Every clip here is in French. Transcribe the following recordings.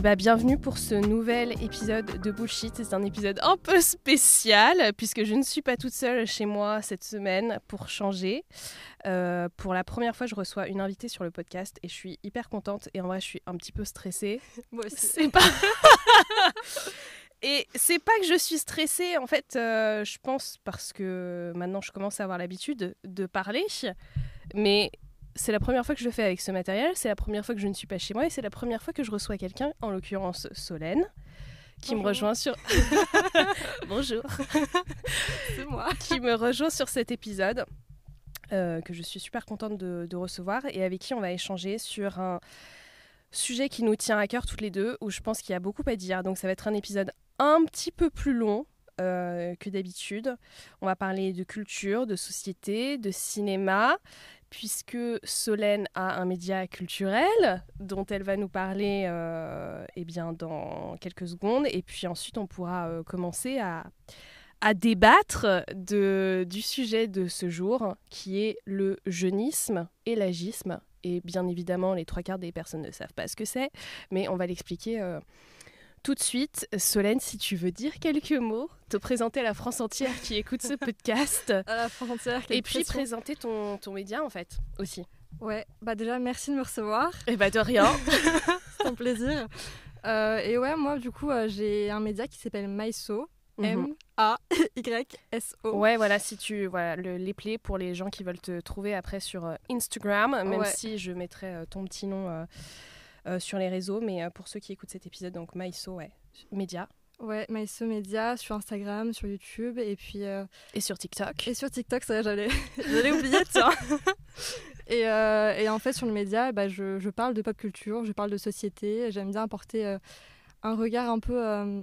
Et bah bienvenue pour ce nouvel épisode de Bullshit. C'est un épisode un peu spécial puisque je ne suis pas toute seule chez moi cette semaine pour changer. Euh, pour la première fois, je reçois une invitée sur le podcast et je suis hyper contente. Et en vrai, je suis un petit peu stressée. Moi aussi. C'est pas. Et c'est pas que je suis stressée, en fait, euh, je pense parce que maintenant je commence à avoir l'habitude de parler, mais c'est la première fois que je le fais avec ce matériel, c'est la première fois que je ne suis pas chez moi et c'est la première fois que je reçois quelqu'un, en l'occurrence Solène, qui me rejoint sur. Bonjour. C'est moi. qui me rejoint sur cet épisode. euh, que je suis super contente de, de recevoir et avec qui on va échanger sur un sujet qui nous tient à cœur toutes les deux, où je pense qu'il y a beaucoup à dire. Donc ça va être un épisode un petit peu plus long euh, que d'habitude. On va parler de culture, de société, de cinéma, puisque Solène a un média culturel dont elle va nous parler euh, eh bien, dans quelques secondes. Et puis ensuite, on pourra euh, commencer à, à débattre de, du sujet de ce jour, qui est le jeunisme et l'agisme. Et bien évidemment, les trois quarts des personnes ne savent pas ce que c'est, mais on va l'expliquer euh, tout de suite. Solène, si tu veux dire quelques mots, te présenter à la France entière qui écoute ce podcast, À la France entière. et puis pression. présenter ton, ton média en fait aussi. Ouais, bah déjà, merci de me recevoir. Et bah de rien. C'est un plaisir. Euh, et ouais, moi, du coup, euh, j'ai un média qui s'appelle Maiso. Mhm. M-A-Y-S-O. Ouais, voilà, si tu voilà le, les plaies pour les gens qui veulent te trouver après sur euh, Instagram, même Ouais. si je mettrai ton petit nom sur les réseaux, mais euh, pour ceux qui écoutent cet épisode, donc Maïso, ouais, média Ouais, Maiso Média sur Instagram, sur YouTube et puis euh, et sur TikTok. et sur TikTok, ça j'allais j'allais oublier, tiens. et, euh, et en fait, sur le média, bah, je, je parle de pop culture, je parle de société. J'aime bien apporter euh, un regard un peu euh,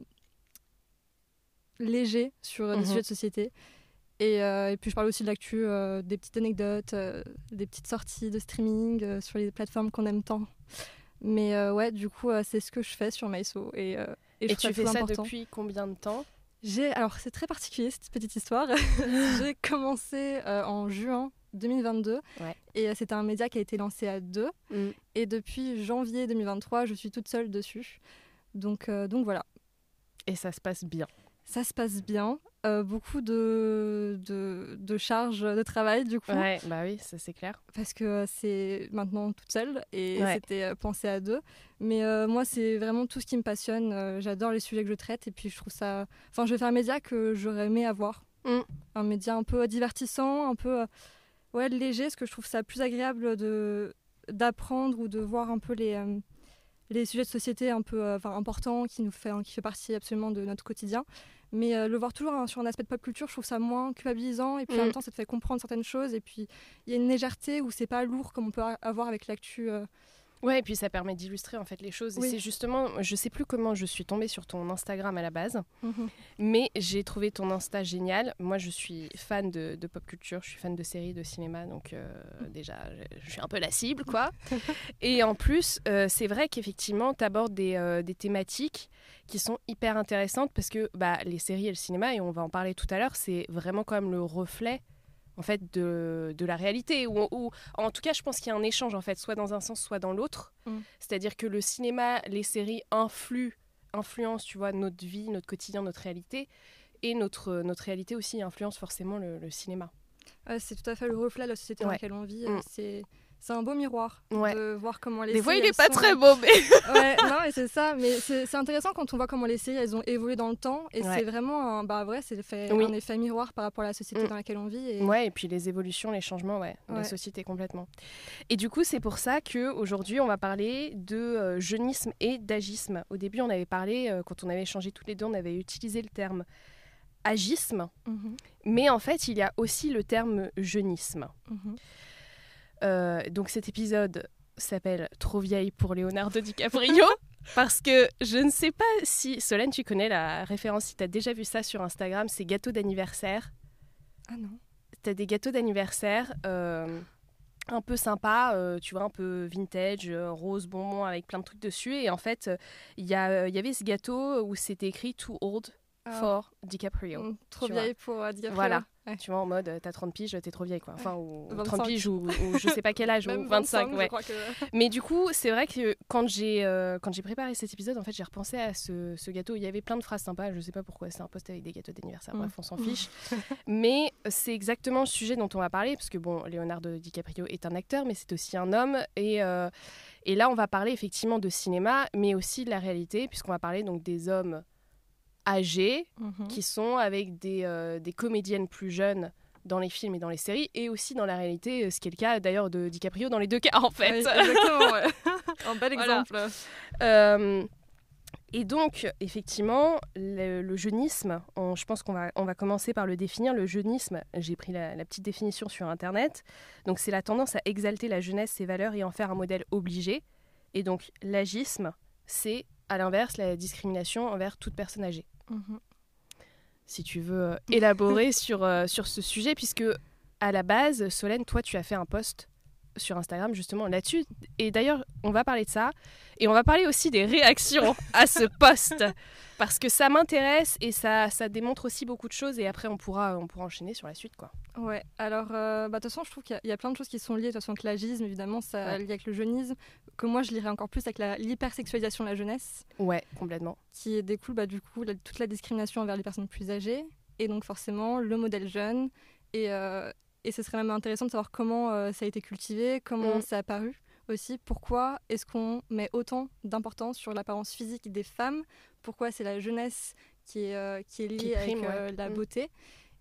léger sur euh, des Mhm. sujets de société. Et, euh, et puis je parle aussi de l'actu, euh, des petites anecdotes, euh, des petites sorties de streaming euh, sur les plateformes qu'on aime tant. Mais euh, ouais, du coup, euh, c'est ce que je fais sur Maiso. Et, euh, et, Et tu fais ça important. depuis combien de temps? J'ai alors c'est très particulier cette petite histoire. J'ai commencé euh, en juin 2022 Ouais. et c'était un média qui a été lancé à deux et depuis janvier 2023 je suis toute seule dessus. Donc donc voilà, Et ça se passe bien. Ça se passe bien. Euh, beaucoup de, de de charges de travail du coup Ouais, bah oui, ça c'est clair. parce que euh, c'est maintenant toute seule et Ouais. c'était euh, pensé à deux. Mais euh, moi, c'est vraiment tout ce qui me passionne. J'adore les sujets que je traite et puis je trouve ça. Enfin, je vais faire un média que j'aurais aimé avoir. Mm. Un média un peu divertissant, un peu ouais, léger, parce que je trouve ça plus agréable de d'apprendre ou de voir un peu les. euh, les sujets de société un peu euh, importants qui nous fait qui fait partie absolument de notre quotidien mais euh, le voir toujours hein, sur un aspect de pop culture je trouve ça moins culpabilisant et puis en Mm. même temps ça te fait comprendre certaines choses et puis il y a une légèreté où c'est pas lourd comme on peut avoir avec l'actu. euh. Ouais, et puis ça permet d'illustrer en fait les choses. Et c'est justement, je sais plus comment je suis tombée sur ton Instagram à la base, mais j'ai trouvé ton Insta génial. Moi, je suis fan de, de pop culture, je suis fan de séries, de cinéma, donc euh, déjà, je, je suis un peu la cible, quoi. et en plus, euh, c'est vrai qu'effectivement, tu abordes des, euh, des thématiques qui sont hyper intéressantes parce que bah, les séries et le cinéma, et on va en parler tout à l'heure, c'est vraiment quand même le reflet en fait de, de la réalité ou, ou- en tout cas je pense qu'il y a un échange en fait soit dans un sens soit dans l'autre Mm. c'est-à-dire que le cinéma les séries influent influencent tu vois notre vie notre quotidien notre réalité et notre notre réalité aussi influence forcément le, le cinéma Ouais, c'est tout à fait le reflet de la société dans laquelle on vit. Mm. C'est c'est un beau miroir Ouais. de voir comment les des fois il séries, est pas sont- très beau mais ouais, non, mais c'est ça. Mais c'est intéressant quand on voit comment les séries elles ont évolué dans le temps. Et Ouais. c'est vraiment un, bah, vrai, c'est fait Oui. un effet miroir par rapport à la société Mm. dans laquelle on vit. Et... Ouais, et puis les évolutions, les changements, ouais, de la société complètement. Et du coup, c'est pour ça que aujourd'hui, on va parler de euh, jeunisme et d'agisme. Au début, on avait parlé, euh, quand on avait échangé tous les deux, on avait utilisé le terme agisme, Mhm, mais en fait, il y a aussi le terme jeunisme. mhm. Euh, donc cet épisode s'appelle Trop vieille pour Leonardo DiCaprio. Parce que je ne sais pas si, Solène, tu connais la référence, si tu as déjà vu ça sur Instagram, c'est gâteau d'anniversaire. Ah non. Tu as des gâteaux d'anniversaire euh, un peu sympas, euh, tu vois, un peu vintage, euh, rose, bonbon, avec plein de trucs dessus. Et en fait, il y, y avait ce gâteau où c'était écrit Too old Ah, for DiCaprio. mm, trop vieille pour DiCaprio. Voilà. Ouais. Tu vois, en mode, euh, t'as 30 piges, t'es trop vieille, quoi. Enfin, ou 25. 30 piges, ou, ou je sais pas quel âge, Même ou 25, 25, ouais. que... Mais du coup, c'est vrai que quand j'ai euh, quand j'ai préparé cet épisode, en fait, j'ai repensé à ce, ce gâteau. Il y avait plein de phrases sympas. Je sais pas pourquoi c'est un post avec des gâteaux d'anniversaire. Mm. Bref, on s'en fiche. mais c'est exactement le sujet dont on va parler, parce que bon, Leonardo DiCaprio est un acteur, mais c'est aussi un homme. Et euh, et là, on va parler effectivement de cinéma, mais aussi de la réalité, puisqu'on va parler donc des hommes âgés Mhm. qui sont avec des, euh, des comédiennes plus jeunes dans les films et dans les séries, et aussi dans la réalité, euh, ce qui est le cas d'ailleurs de DiCaprio dans les deux cas en fait. Oui, exactement, ouais. un bel Voilà. exemple. Euh, et donc, effectivement, le, le jeunisme, on- je pense qu'on va, on va commencer par le définir. Le jeunisme, j'ai pris la, la petite définition sur Internet. Donc, c'est la tendance à exalter la jeunesse, ses valeurs et en faire un modèle obligé. Et donc, l'agisme, c'est à l'inverse la discrimination envers toute personne âgée. Mhm. Si tu veux euh, élaborer sur, euh, sur ce sujet, puisque à la base, Solène, toi, tu as fait un post sur Instagram justement là-dessus. Et d'ailleurs, on va parler de ça. Et on va parler aussi des réactions à ce post. Parce que ça m'intéresse et ça, ça démontre aussi beaucoup de choses. Et après, on pourra, on pourra enchaîner sur la suite. quoi. Ouais, alors, euh, bah, de toute façon, je trouve qu'il y a- il y, a plein de choses qui sont liées, de toute façon, avec l'agisme, évidemment, ça Ouais. lié avec le jeunisme, que moi, je lirais encore plus avec l'hypersexualisation de la jeunesse, Ouais, complètement. qui découle, bah, du coup, la- toute la discrimination envers les personnes plus âgées, et donc, forcément, le modèle jeune, et, euh, et ce serait même intéressant de savoir comment euh, ça a été cultivé, comment Mm. ça a apparu aussi, pourquoi est-ce qu'on met autant d'importance sur l'apparence physique des femmes, pourquoi c'est la jeunesse qui est, qui est liée Qui prime, avec ouais. la Mm. beauté?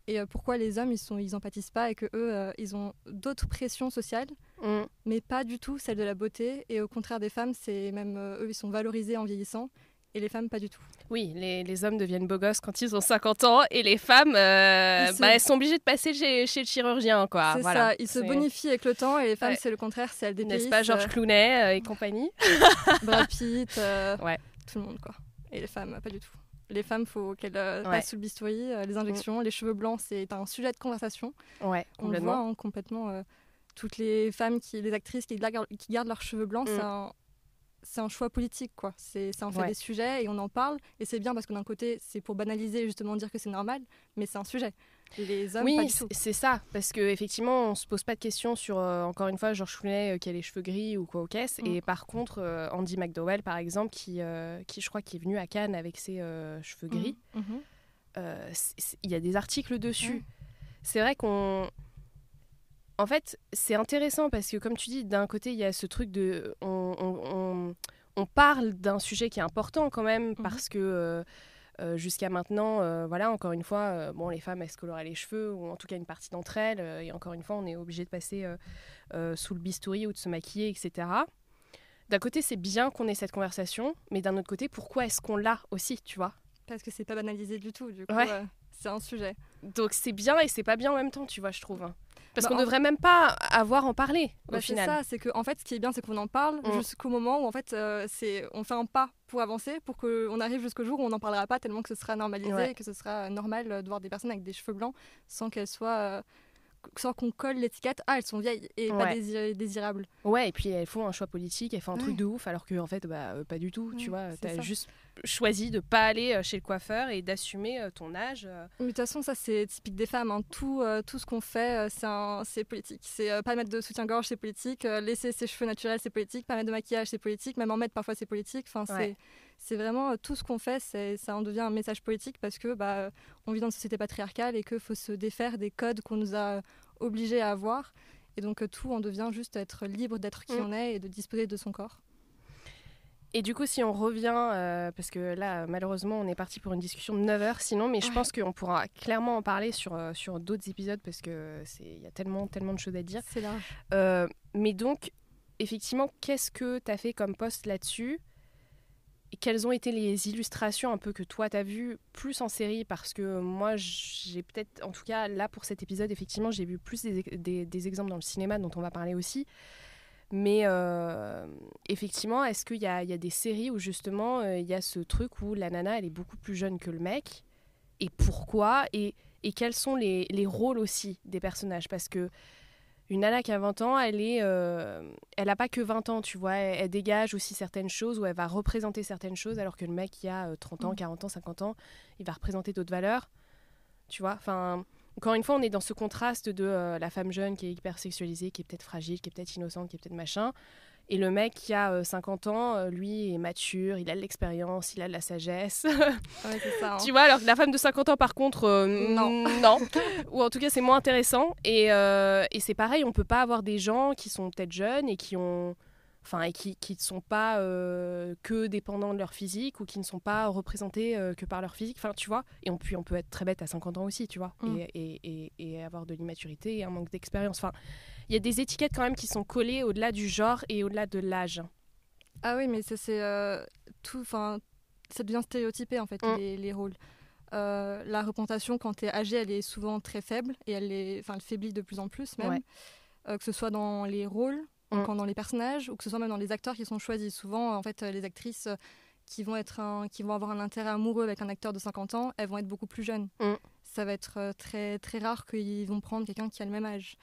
Et euh, pourquoi les hommes, ils sont, ils en pâtissent pas et que eux, euh, ils ont d'autres pressions sociales, Mm. mais pas du tout celle de la beauté. Et au contraire des femmes, c'est même euh, eux, ils sont valorisés en vieillissant, et les femmes pas du tout. Oui, les, les hommes deviennent beaux gosses quand ils ont 50 ans. Et les femmes, euh, se- bah, elles sont obligées de passer chez, chez le chirurgien. quoi. c'est Voilà. ça, ils se bonifient avec le temps, et les femmes, Ouais. c'est le contraire, c'est elles dépérissent. N'est-ce pas Georges Clooney euh, et compagnie? Brad Pitt, euh, Ouais. tout le monde quoi. Et les femmes, pas du tout. Les femmes, faut qu'elles euh, Ouais. passent sous le bistouri, euh, les injections, les cheveux blancs, c'est un sujet de conversation. Ouais, On le voit complètement. hein, complètement. euh, toutes les femmes, qui, les actrices qui gardent, qui gardent leurs cheveux blancs, Mm. c'est un, c'est un choix politique, quoi. C'est, ça en fait Ouais. des sujets et on en parle. Et c'est bien parce que d'un côté, c'est pour banaliser justement dire que c'est normal, mais c'est un sujet. Les hommes, Oui, c'est- ça, parce qu'effectivement, on se pose pas de questions sur, euh, encore une fois, Georges Clooney euh, qui a les cheveux gris ou quoi au caisse. Mm. Et par contre, euh, Andy McDowell, par exemple, qui, euh, qui je crois qui est venu à Cannes avec ses cheveux gris, Mhm, mhm. il y a des articles dessus. C'est vrai qu'on... En fait, c'est intéressant parce que, comme tu dis, d'un côté, il y a ce truc de... On, on- on- on parle d'un sujet qui est important quand même parce que... euh, euh, jusqu'à maintenant, euh, voilà, encore une fois, euh, bon, les femmes, elles se coloraient les cheveux, ou en tout cas une partie d'entre elles, et encore une fois, on est obligé de passer sous le bistouri ou de se maquiller, etc. D'un côté, c'est bien qu'on ait cette conversation, mais d'un autre côté, pourquoi est-ce qu'on l'a aussi, tu vois? Parce que c'est pas banalisé du tout. Du coup, Ouais. c'est un sujet. Donc c'est bien et c'est pas bien en même temps, tu vois, je trouve. hein. Parce Bah, qu'on en- devrait même pas avoir en parler, Bah, au c'est final. ça, c'est que en fait, ce qui est bien, c'est qu'on en parle Mm. jusqu'au moment où en fait, euh, c'est on fait un pas pour avancer, pour qu'on arrive jusqu'au jour où on n'en parlera pas tellement que ce sera normalisé Ouais. et que ce sera normal euh, de voir des personnes avec des cheveux blancs sans qu'elles soient, euh, sans qu'on colle l'étiquette. Ah, elles sont vieilles et pas désirables. Ouais, et puis elles font un choix politique, elles font un truc de ouf, alors que en fait, bah, euh, pas du tout, tu vois. T'as juste choisi de pas aller euh, chez le coiffeur et d'assumer euh, ton âge. Mais de toute façon, ça c'est typique des femmes. hein. Tout, euh, tout ce qu'on fait, c'est politique. C'est euh, pas mettre de soutien-gorge, c'est politique. laisser ses cheveux naturels, c'est politique. Pas mettre de maquillage, c'est politique. Même en mettre parfois, c'est politique. Enfin, c'est c'est vraiment euh, tout ce qu'on fait, ça en devient un message politique parce que bah, euh, on vit dans une société patriarcale et qu'il faut se défaire des codes qu'on nous a obligés à avoir. Et donc euh, tout en devient juste être libre d'être qui Mm. on est et de disposer de son corps. Et du coup, si on revient, euh, parce que là, malheureusement, on est parti pour une discussion de 9 heures, sinon, mais je Ouais. pense qu'on pourra clairement en parler sur, euh, sur d'autres épisodes parce que c'est- il y a tellement, tellement de choses à dire. C'est large. Euh, mais donc, effectivement, qu'est-ce que tu as fait comme post là-dessus? Quelles ont été les illustrations un peu que toi tu as vues plus en série? Parce que moi, j'ai peut-être, en tout cas là pour cet épisode, effectivement, j'ai vu plus des, exemples dans le cinéma dont on va parler aussi. Mais euh, effectivement, est-ce qu'il y a, il y a des séries où justement euh, il y a ce truc où la nana elle est beaucoup plus jeune que le mec? Et pourquoi? Et, et quels sont les, les rôles aussi des personnages? Parce que une nana qui a 20 ans, elle est, euh, elle n'a pas que 20 ans, tu vois. Elle, elle dégage aussi certaines choses ou elle va représenter certaines choses, alors que le mec qui a euh, 30 ans, Mm. 40 ans, 50 ans, il va représenter d'autres valeurs. Tu vois Enfin, encore une fois, on est dans ce contraste de euh, la femme jeune qui est hyper sexualisée, qui est peut-être fragile, qui est peut-être innocente, qui est peut-être machin. Et le mec qui a euh, 50 ans, euh, lui, est mature, il a de l'expérience, il a de la sagesse. Ouais, c'est ça. hein. Tu vois, alors que la femme de 50 ans, par contre, euh, Non. non. Ou en tout cas, c'est moins intéressant. Et, euh, et c'est pareil, on peut pas avoir des gens qui sont peut-être jeunes et qui ont. Enfin, et qui qui ne sont pas euh, que dépendants de leur physique ou qui ne sont pas représentés euh, que par leur physique. Enfin, tu vois. Et on, puis on peut être très bête à 50 ans aussi, tu vois. Mm. Et, et, et, et avoir de l'immaturité et un manque d'expérience. Enfin, il y a des étiquettes quand même qui sont collées au-delà du genre et au-delà de l'âge. Ah oui, mais ça, c'est euh, tout. Enfin, ça devient stéréotypé en fait Mm. les, les rôles. Euh, la représentation quand tu es âgé, elle est souvent très faible et elle est, enfin, elle faiblit de plus en plus même. Ouais. Euh, que ce soit dans les rôles, Mm. quand dans les personnages, ou que ce soit même dans les acteurs qui sont choisis. Souvent, en fait, les actrices qui vont être, un- qui vont avoir un intérêt amoureux avec un acteur de 50 ans, elles vont être beaucoup plus jeunes. Mm. Ça va être très très rare qu'ils vont prendre quelqu'un qui a le même âge.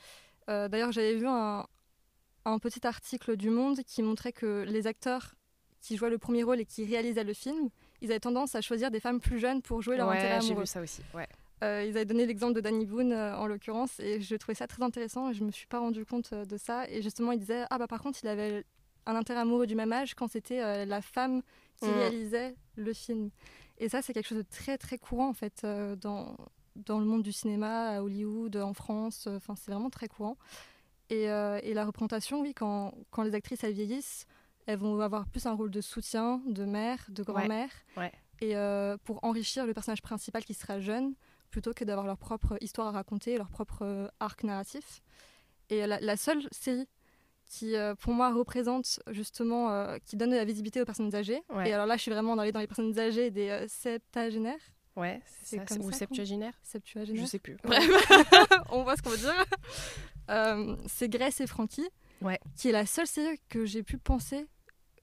Euh, D'ailleurs, j'avais vu un, un petit article du Monde qui montrait que les acteurs qui jouaient le premier rôle et qui réalisaient le film, ils avaient tendance à choisir des femmes plus jeunes pour jouer leur intérêt ouais, j'ai amoureux. vu ça aussi. Ouais. Euh, ils avaient donné l'exemple de Danny Boone euh, en l'occurrence et je trouvais ça très intéressant et je me suis pas rendu compte de ça. Et justement, il disait Ah bah par contre, il avait un intérêt amoureux du même âge quand c'était la femme qui Mm. réalisait le film. Et ça, c'est quelque chose de très très courant en fait dans, dans le monde du cinéma, à Hollywood, en France. euh, Enfin, c'est vraiment très courant. Et, euh, et la représentation, oui, quand, quand les actrices elles vieillissent, elles vont avoir plus un rôle de soutien, de mère, de grand-mère. ouais. Et euh, pour enrichir le personnage principal qui sera jeune, plutôt que d'avoir leur propre histoire à raconter, leur propre arc narratif. Et la, la seule série qui, euh, pour moi, représente justement, qui donne de la visibilité aux personnes âgées. Ouais. Et alors là, je suis vraiment dans les, dans les personnes âgées des septagénaires, Ouais, c'est C'est ça. comme Ou ça septuagénaire septuagénaires. Je sais plus. Ouais. on voit ce qu'on veut dire. Euh, c'est Grace et Frankie, Ouais. qui est la seule série que j'ai pu penser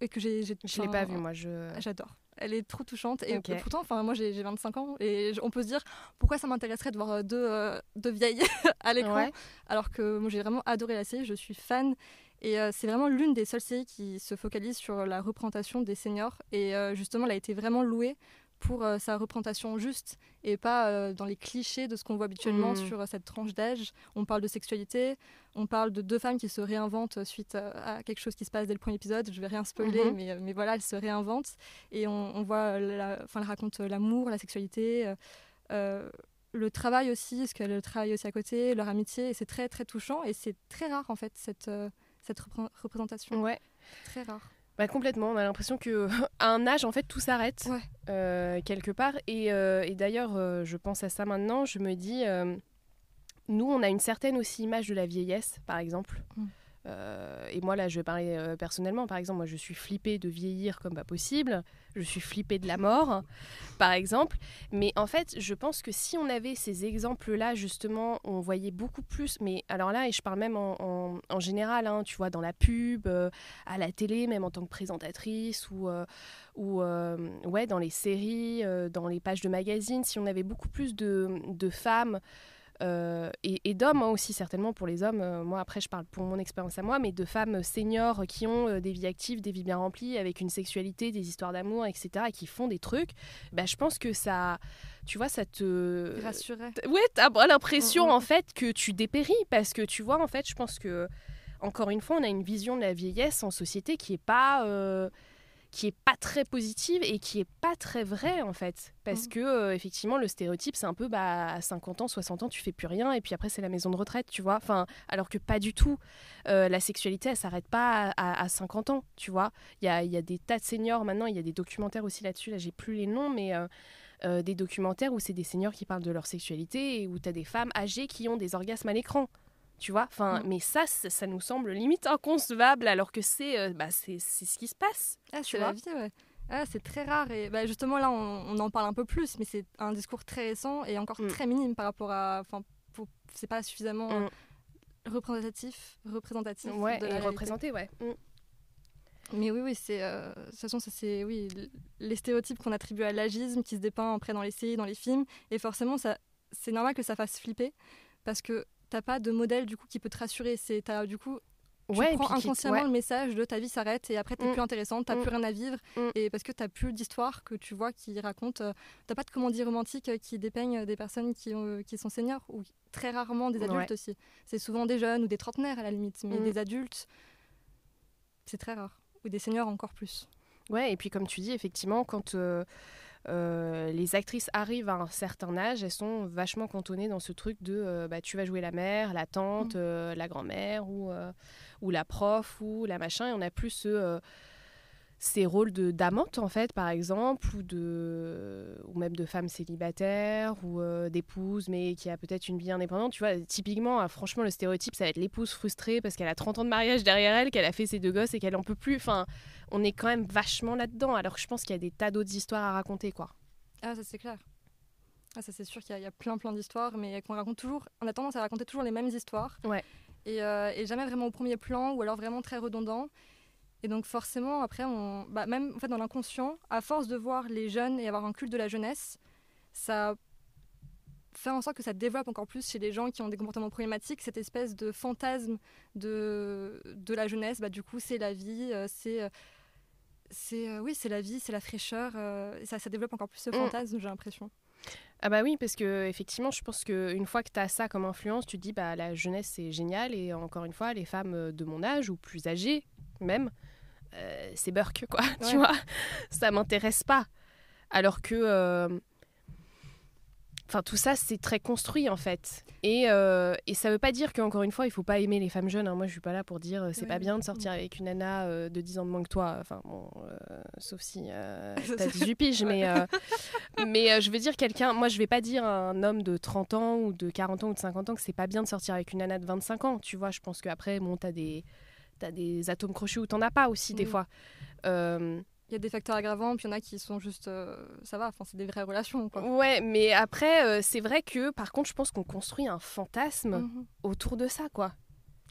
et que j'ai. Je l'ai pas vu, moi. Je... J'adore. Elle est trop touchante. Et pourtant, enfin, moi j'ai j'ai 25 ans et on peut se dire pourquoi ça m'intéresserait de voir euh, deux, euh, deux vieilles à l'écran. Ouais. Alors que moi j'ai vraiment adoré la série, je suis fan. Et euh, c'est vraiment l'une des seules séries qui se focalise sur la représentation des seniors. Et euh, justement, elle a été vraiment louée pour euh, sa représentation juste et pas euh, dans les clichés de ce qu'on voit habituellement Mm. sur euh, cette tranche d'âge. On parle de sexualité, on parle de deux femmes qui se réinventent suite à quelque chose qui se passe dès le premier épisode. Je vais rien spoiler, Mhm. mais, mais voilà, elles se réinventent. Et on, on voit, la, enfin, elle raconte euh, l'amour, la sexualité, le travail aussi, ce qu'elle travaille aussi à côté, leur amitié. Et c'est très, très touchant. Et c'est très rare, en fait, cette, cette repré- représentation. Ouais. Très rare. Bah, complètement. On a l'impression que à un âge, en fait, tout s'arrête Ouais. euh, quelque part. Et, euh, et d'ailleurs, euh, je pense à ça maintenant. Je me dis, nous, on a une certaine aussi image de la vieillesse, par exemple. Mm. Euh, et moi, là, je vais parler euh, personnellement. Par exemple, moi, je suis flippée de vieillir comme pas possible. Je suis flippée de la mort, par exemple. Mais en fait, je pense que si on avait ces exemples-là, justement, on voyait beaucoup plus. Mais alors là, et je parle même en, général, hein, tu vois, dans la pub, euh, à la télé, même en tant que présentatrice, ou, ou ouais, dans les séries, dans les pages de magazines, si on avait beaucoup plus de, de femmes euh, et, et d'hommes hein, aussi, certainement pour les hommes. euh, moi, après, je parle pour mon expérience à moi, mais de femmes seniors qui ont euh, des vies actives, des vies bien remplies, avec une sexualité, des histoires d'amour, etc., et qui font des trucs. Bah, je pense que ça, tu vois, ça te. Rassurée. T- Ouais, t'as l'impression Mm, mm. en fait que tu dépéris parce que tu vois, en fait, je pense que encore une fois, on a une vision de la vieillesse en société qui est pas qui est pas très positive et qui est pas très vraie en fait. Parce Mm. que euh, effectivement le stéréotype c'est un peu bah à 50 ans 60 ans tu fais plus rien et puis après c'est la maison de retraite tu vois. Enfin alors que pas du tout. Euh, la sexualité elle s'arrête pas à, à- à 50 ans tu vois. Il y a, il y a des tas de seniors maintenant il y a des documentaires aussi là-dessus. Là j'ai plus les noms mais euh, des documentaires où c'est des seniors qui parlent de leur sexualité et où tu as des femmes âgées qui ont des orgasmes à l'écran. Tu vois enfin, Mm. Mais ça, ça, nous semble limite inconcevable alors que c'est euh, bah, c'est c'est ce qui se passe. Ah, c'est la vie, ouais. Ah, c'est très rare. Et bah, justement, là, on, on en parle un peu plus, mais c'est un discours très récent et encore Mm. très minime par rapport à. Enfin, c'est pas suffisamment. Mm. représentatif, représentatif. Ouais, de la et réalité. représenté, ouais. Mm. Mais oui, oui, c'est. euh, de toute façon, ça, c'est oui, les stéréotypes qu'on attribue à l'agisme qui se dépeint après dans les séries, dans les films. Et forcément, ça, c'est normal que ça fasse flipper parce que t'as pas de modèle du coup qui peut te rassurer. C'est t'as, du coup tu Ouais, prends inconsciemment ouais. le message de ta vie s'arrête et après t'es Mm. plus intéressante, t'as Mm. plus rien à vivre Mm. et parce que t'as plus d'histoire que tu vois qui raconte. euh, t'as pas de comédie romantique euh, qui dépeignent des personnes qui, ont- euh, qui sont seniors ou très rarement des adultes Ouais. aussi. C'est souvent des jeunes ou des trentenaires à la limite, mais Mm. des adultes, c'est très rare. Ou des seniors encore plus. Ouais, et puis comme tu dis, effectivement, quand euh, euh, les actrices arrivent à un certain âge, elles sont vachement cantonnées dans ce truc de euh, bah, tu vas jouer la mère, la tante, Mm. euh, la grand-mère ou, ou la prof ou la machin. Et on n'a plus ce, ces rôles de d'amante, en fait, par exemple, ou, de, ou même de femme célibataire ou d'épouse, mais qui a peut-être une vie indépendante. Tu vois, typiquement, franchement, le stéréotype, ça va être l'épouse frustrée parce qu'elle a 30 ans de mariage derrière elle, qu'elle a fait ses deux gosses et qu'elle en peut plus. Enfin, on est quand même vachement là-dedans, alors que je pense qu'il y a des tas d'autres histoires à raconter, quoi. Ah, ça c'est clair. Ah, ça c'est sûr qu'il y, a- il y a plein plein d'histoires, mais qu'on raconte toujours. On a tendance à raconter toujours les mêmes histoires. Ouais. Et, euh, et jamais vraiment au premier plan, ou alors vraiment très redondant. Et donc forcément, après, on, bah, même en fait, dans l'inconscient, à force de voir les jeunes et avoir un culte de la jeunesse, ça fait en sorte que ça développe encore plus chez les gens qui ont des comportements problématiques cette espèce de fantasme de, de la jeunesse. Bah, du coup, c'est la vie, euh, c'est... c'est euh, oui, c'est la vie, c'est la fraîcheur. euh, ça, ça développe encore plus ce Mm. fantasme, j'ai l'impression. Ah bah oui, parce que effectivement, je pense qu'une fois que tu as ça comme influence, tu te dis bah la jeunesse c'est génial et encore une fois, les femmes euh, de mon âge ou plus âgées même, euh, c'est burk quoi, tu vois. Ça m'intéresse pas. Alors que euh, Enfin, tout ça, c'est très construit en fait. Et, euh, et ça veut pas dire qu'encore une fois, il faut pas aimer les femmes jeunes. hein. Moi, je suis pas là pour dire euh, c'est Oui, pas bien de sortir avec une nana euh, de 10 ans de moins que toi. Enfin, bon, euh, sauf si t'as 18 piges. mais mais je veux dire, quelqu'un. Moi, je vais pas dire à un homme de 30 ans ou de 40 ans ou de 50 ans que c'est pas bien de sortir avec une nana de 25 ans. Tu vois, je pense qu'après, bon, t'as des. T'as des atomes crochus ou t'en as pas aussi, des Mm. fois. Il y a des facteurs aggravants, puis il y en a qui sont juste. euh, ça va, enfin, c'est des vraies relations. Quoi. Ouais, mais après, euh, c'est vrai que, par contre, je pense qu'on construit un fantasme Mhm. autour de ça, quoi.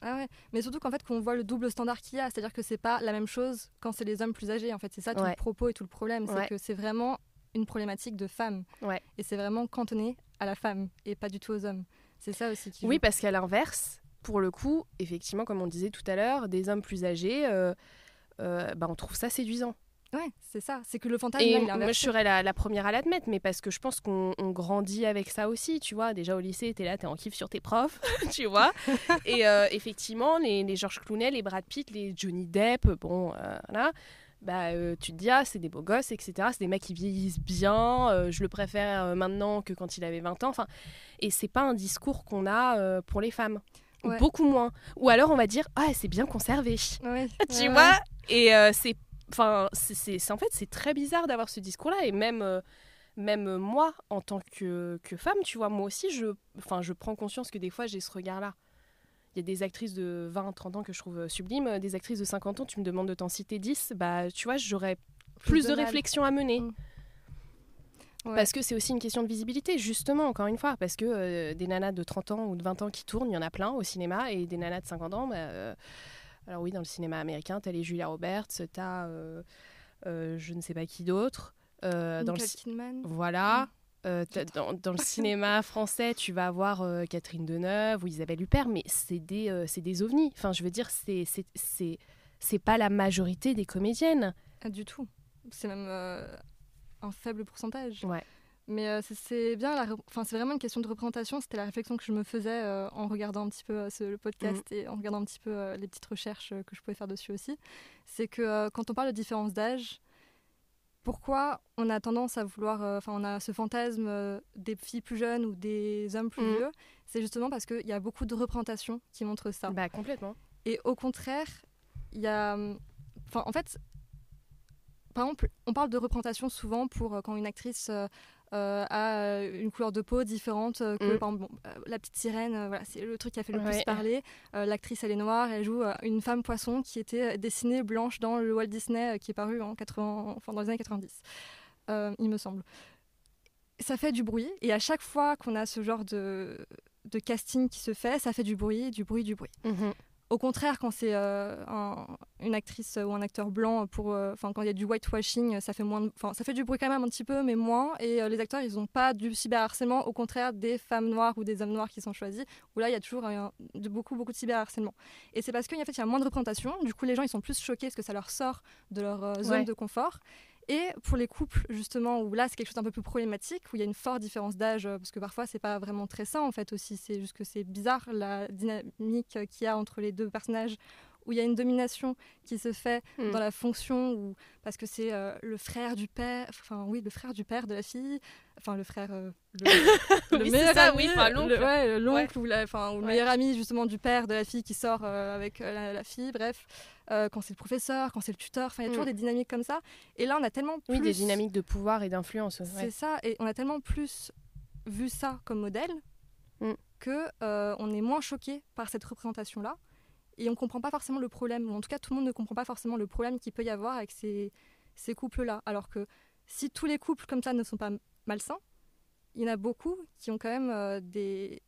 Ah ouais, mais surtout qu'en fait qu'on voit le double standard qu'il y a, c'est-à-dire que c'est pas la même chose quand c'est les hommes plus âgés. En fait, c'est ça tout Ouais. le propos et tout le problème, c'est Ouais. que c'est vraiment une problématique de femmes. Ouais. Et c'est vraiment cantonné à la femme et pas du tout aux hommes. C'est ça aussi qui. Oui, joue. parce qu'à l'inverse, pour le coup, effectivement, comme on disait tout à l'heure, des hommes plus âgés, euh, euh, bah, on trouve ça séduisant. Ouais, c'est ça. C'est que le fantasme Et là, il est moi, je serais la, la première à l'admettre, mais parce que je pense qu'on on grandit avec ça aussi, tu vois. Déjà au lycée, t'es là, t'es en kiff sur tes profs, tu vois. Et euh, effectivement, les, les George Clooney, les Brad Pitt, les Johnny Depp, bon, euh, voilà. Bah, euh, tu te dis, ah, c'est des beaux gosses, etc. C'est des mecs qui vieillissent bien. euh, je le préfère euh, maintenant que quand il avait 20 ans. Enfin, et c'est pas un discours qu'on a pour les femmes. Ouais. Beaucoup moins. Ou alors on va dire, ah, c'est bien conservé. Ouais, tu ouais, vois Et c'est, enfin, c'est, en fait, c'est très bizarre d'avoir ce discours-là. Et même, euh, même euh, moi, en tant que, que femme, tu vois, moi aussi, je, enfin, je prends conscience que des fois, j'ai ce regard-là. Il y a des actrices de 20, 30 ans que je trouve euh, sublimes. Des actrices de 50 ans, tu me demandes de t'en citer 10. Bah, tu vois, j'aurais plus de mal. réflexion à mener. Mm. Ouais. Parce que c'est aussi une question de visibilité, justement, encore une fois. Parce que euh, des nanas de 30 ans ou de 20 ans qui tournent, il y en a plein au cinéma. Et des nanas de 50 ans, bah, euh, alors oui, dans le cinéma américain, t'as les Julia Roberts, t'as euh, euh, je ne sais pas qui d'autre. Euh, dans Kidman. voilà. Euh, t'as- dans, dans le cinéma français, tu vas avoir euh, Catherine Deneuve ou Isabelle Huppert, mais c'est des, euh, des ovnis. Enfin, je veux dire, c'est, pas la majorité des comédiennes. Ah, du tout. C'est même euh, un faible pourcentage. Ouais. Mais euh, c'est- bien, la enfin c'est vraiment une question de représentation. C'était la réflexion que je me faisais euh, en regardant un petit peu euh, ce, le podcast Mhm. et en regardant un petit peu les petites recherches que je pouvais faire dessus aussi. C'est que quand on parle de différence d'âge, pourquoi on a tendance à vouloir, enfin on a ce fantasme des filles plus jeunes ou des hommes plus Mhm. vieux, c'est justement parce qu'il y a beaucoup de représentations qui montrent ça. Bah, complètement. Et au contraire, il y a. Enfin, en fait, par exemple, on parle de représentation souvent pour quand une actrice euh, a euh, une couleur de peau différente euh, que, Mm. par exemple, bon, euh, la petite sirène, voilà, c'est le truc qui a fait le Ouais. plus parler. L'actrice, elle est noire, elle joue une femme poisson qui était dessinée blanche dans le Walt Disney qui est paru en 80, enfin, dans les années 90, euh, il me semble. Ça fait du bruit, et à chaque fois qu'on a ce genre de de casting qui se fait, ça fait du bruit, du bruit, du bruit. Mhm. Au contraire, quand c'est euh, un- une actrice ou un acteur blanc, pour, euh, quand il y a du whitewashing, ça fait moins, enfin ça fait du bruit quand même un petit peu, mais moins. Et euh, les acteurs, ils n'ont pas du cyberharcèlement. Au contraire, des femmes noires ou des hommes noirs qui sont choisis, où là il y a toujours de beaucoup beaucoup de cyberharcèlement. Et c'est parce qu'en fait il y a moins de représentation. Du coup, les gens ils sont plus choqués parce que ça leur sort de leur zone Ouais. de confort. Et pour les couples, justement, où là c'est quelque chose d'un peu plus problématique, où il y a une forte différence d'âge, euh, parce que parfois c'est pas vraiment très sain en fait aussi, c'est juste que c'est bizarre la dynamique euh, qu'il y a entre les deux personnages, où il y a une domination qui se fait Mm. dans la fonction, ou parce que c'est euh, le frère du père, enfin oui, le frère du père de la fille, enfin le frère, euh, le, le Oui, meilleur ça, ami, oui, enfin, l'oncle. le- ouais, l'oncle ou, la- enfin, ou le meilleur ami justement du père de la fille qui sort euh, avec la, la fille, bref, quand c'est le professeur, quand c'est le tuteur, enfin il y a toujours Mm. des dynamiques comme ça. Et là on a tellement plus Oui, des dynamiques de pouvoir et d'influence. c'est ça, et on a tellement plus vu ça comme modèle Mm. que on est moins choqué par cette représentation-là, et on comprend pas forcément le problème, ou en tout cas tout le monde ne comprend pas forcément le problème qu'il peut y avoir avec ces, ces couples-là. Alors que si tous les couples comme ça ne sont pas malsains, il y en a beaucoup qui ont quand même euh, des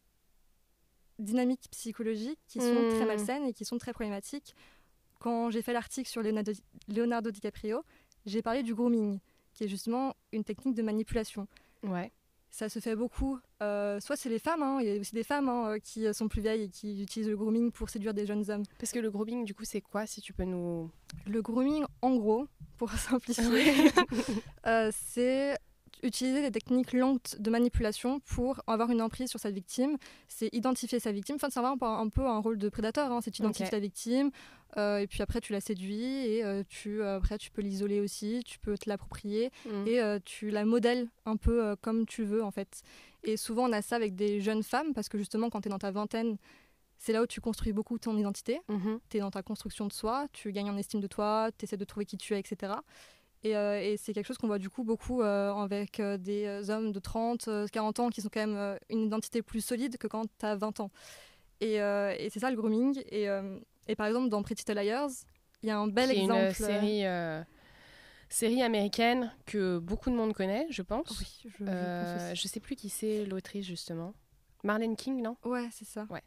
dynamiques psychologiques qui sont très malsaines et qui sont très problématiques. Quand j'ai fait l'article sur Leonardo, Leonardo DiCaprio, j'ai parlé du grooming, qui est justement une technique de manipulation. Ouais. Ça se fait beaucoup. euh, soit c'est les femmes, hein, il y a aussi des femmes hein, qui sont plus vieilles et qui utilisent le grooming pour séduire des jeunes hommes. Parce que le grooming, du coup, c'est quoi si tu peux nous. Le grooming, en gros, pour simplifier, euh, c'est utiliser des techniques lentes de manipulation pour avoir une emprise sur sa victime. C'est identifier sa victime. Enfin, c'est vraiment un, un peu un rôle de prédateur. hein. C'est tu identifies Ok. ta victime euh, et puis après tu la séduis et euh, tu, euh, après tu peux l'isoler aussi, tu peux te l'approprier Mm. et euh, tu la modèles un peu comme tu veux en fait. Et souvent on a ça avec des jeunes femmes parce que justement quand tu es dans ta vingtaine, c'est là où tu construis beaucoup ton identité Mhm. tu es dans ta construction de soi, tu gagnes en estime de toi, tu essaies de trouver qui tu es, etc. Et, euh, et c'est quelque chose qu'on voit du coup beaucoup euh, avec euh, des hommes de 30, euh, 40 ans qui sont quand même une identité plus solide que quand tu as 20 ans. Et, et c'est ça le grooming. Et, et par exemple, dans Pretty Little Liars, il y a un bel exemple. une série, série américaine que beaucoup de monde connaît, je pense. Oui, je, je Euh, pense aussi. je sais plus qui c'est l'autrice, justement. Marlene King, non? Ouais, c'est ça. Ouais.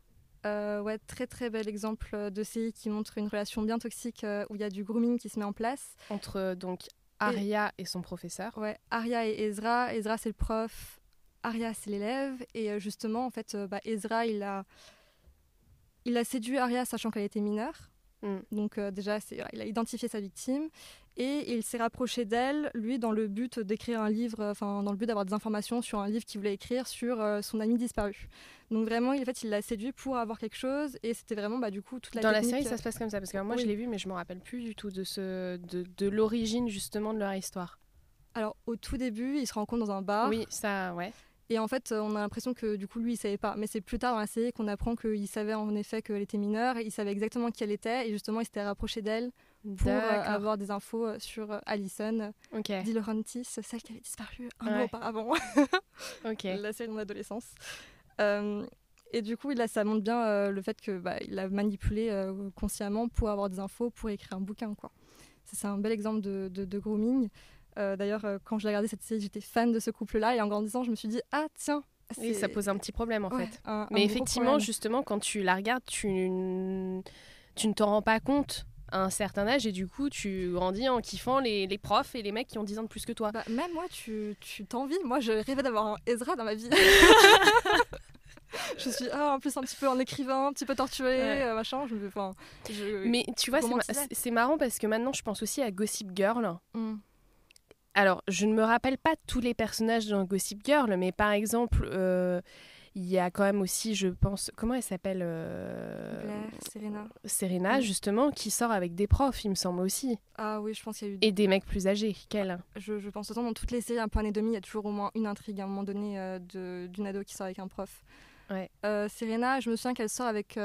Euh, ouais, très très bel exemple de série qui montre une relation bien toxique euh, où il y a du grooming qui se met en place. Entre donc Arya et son professeur. Ouais, Arya et Ezra. Ezra, c'est le prof. Arya, c'est l'élève. Et euh, justement, en fait, euh, bah, Ezra, il a, il a séduit Arya sachant qu'elle était mineure. Mm. Donc euh, déjà, il a identifié sa victime. Et il s'est rapproché d'elle, lui, dans le but d'écrire un livre, euh, enfin, dans le but d'avoir des informations sur un livre qu'il voulait écrire sur euh, son ami disparu. Donc vraiment, il- en fait, il l'a séduit pour avoir quelque chose. Et c'était vraiment, bah, du coup, toute la Dans la série, euh, ça se passe comme ça. Parce que moi, je l'ai vu, mais je me rappelle plus du tout de, ce, de, de l'origine, justement, de leur histoire. Alors, au tout début, ils se rencontrent dans un bar. Oui, ça, ouais. Et en fait, euh, on a l'impression que du coup, lui, il savait pas. Mais c'est plus tard dans la série qu'on apprend qu'il savait en effet qu'elle était mineure. Il savait exactement qui elle était. Et justement, il s'était rapproché d'elle pour euh, avoir des infos euh, sur euh, Allison, Ok, Di Laurentiis, celle qui avait disparu un Ouais. mois auparavant, ok. la série de mon adolescence. Et du coup, là, ça montre bien le fait que bah, il a manipulé consciemment pour avoir des infos, pour écrire un bouquin. quoi. C'est un bel exemple de, de- de grooming. Euh, D'ailleurs, euh, quand je l'ai regardé cette série, j'étais fan de ce couple-là. Et en grandissant, je me suis dit, ah tiens, Oui, ça pose un petit problème, en Ouais, fait. un- Mais effectivement, justement, quand tu la regardes, tu, ne t'en rends pas compte un certain âge et du coup, tu grandis en kiffant les, les profs et les mecs qui ont 10 ans de plus que toi. Bah, même moi, tu tu t'envies. Moi, je rêvais d'avoir un Ezra dans ma vie. je suis ah, en plus un petit peu en écrivain, un petit peu torturé, Ouais. euh, machin. Je, enfin, je... Mais tu vois, c'est ma- marrant parce que maintenant, je pense aussi à Gossip Girl. Mm. Alors, je ne me rappelle pas tous les personnages dans Gossip Girl, mais par exemple, euh, il y a quand même aussi, je pense, comment elle s'appelle euh, Blair, Serena. Serena, Mm. justement, qui sort avec des profs, il me semble aussi. Ah oui, je pense qu'il y a eu. Et des mecs plus âgés qu'elle. Je, je pense autant dans toutes les séries un peu année demi, il y a toujours au moins une intrigue à un moment donné euh, d'une ado qui sort avec un prof. Ouais. Euh, Serena, je me souviens qu'elle sort avec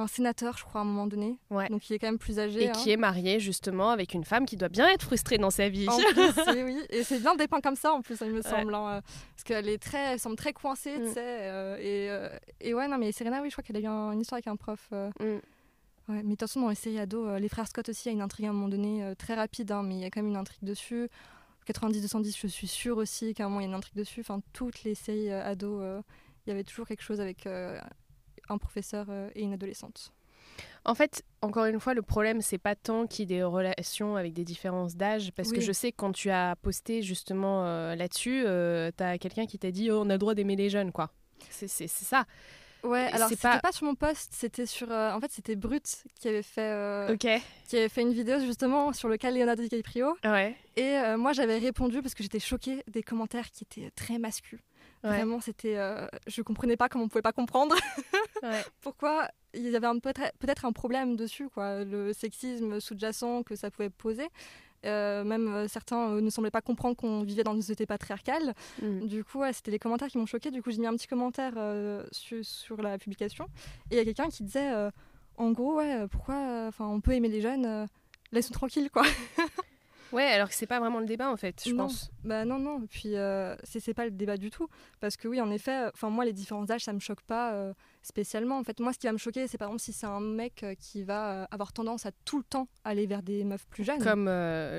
un sénateur, je crois, à un moment donné. Ouais. Donc il est quand même plus âgé. Et hein. qui est mariée, justement, avec une femme qui doit bien être frustrée dans sa vie. En plus, oui. Et c'est bien dépeint comme ça, en plus, il me semble. hein, parce qu'elle est très, elle semble très coincée, tu Mm. sais. euh, et, euh, et ouais, non, mais Serena, oui, je crois qu'elle a eu un- une histoire avec un prof. euh, Mm. ouais. Mais de toute façon, dans les séries ados, les frères Scott aussi, il y a une intrigue à un moment donné, très rapide, hein, mais il y a quand même une intrigue dessus. 90-210, je suis sûre aussi qu'à un moment, il y a une intrigue dessus. Enfin, toutes les séries ados, il y avait toujours quelque chose avec un professeur et une adolescente. En fait, encore une fois, le problème, c'est pas tant qu'il y ait des relations avec des différences d'âge, parce que je sais que quand tu as posté justement là-dessus, tu as quelqu'un qui t'a dit oh, on a le droit d'aimer les jeunes, quoi. C'est ça. Ouais, alors c'était pas... pas... sur mon poste, c'était sur. Euh, en fait, c'était Brut qui avait fait. Euh, qui avait fait une vidéo justement sur le cas Leonardo DiCaprio. Ouais. Et euh, moi, j'avais répondu parce que j'étais choquée des commentaires qui étaient très masculins. Vraiment, c'était. je comprenais pas comment on pouvait pas comprendre. ouais. Pourquoi il y avait peut-être un problème dessus, quoi. Le sexisme sous-jacent que ça pouvait poser. Euh, même euh, certains euh, ne semblaient pas comprendre qu'on vivait dans une société patriarcale. Mm. Du coup, c'était les commentaires qui m'ont choqué. Du coup, j'ai mis un petit commentaire sur la publication. Et il y a quelqu'un qui disait, en gros, ouais, pourquoi enfin on peut aimer les jeunes, laisse-nous tranquille, quoi. Ouais, alors que c'est pas vraiment le débat en fait, je pense. Bah non, non. Puis euh, c'est pas le débat du tout, parce que oui, en effet, enfin moi les différents âges, ça me choque pas euh, spécialement. En fait, moi, ce qui va me choquer, c'est par exemple si c'est un mec euh, qui va avoir tendance à tout le temps aller vers des meufs plus jeunes. Comme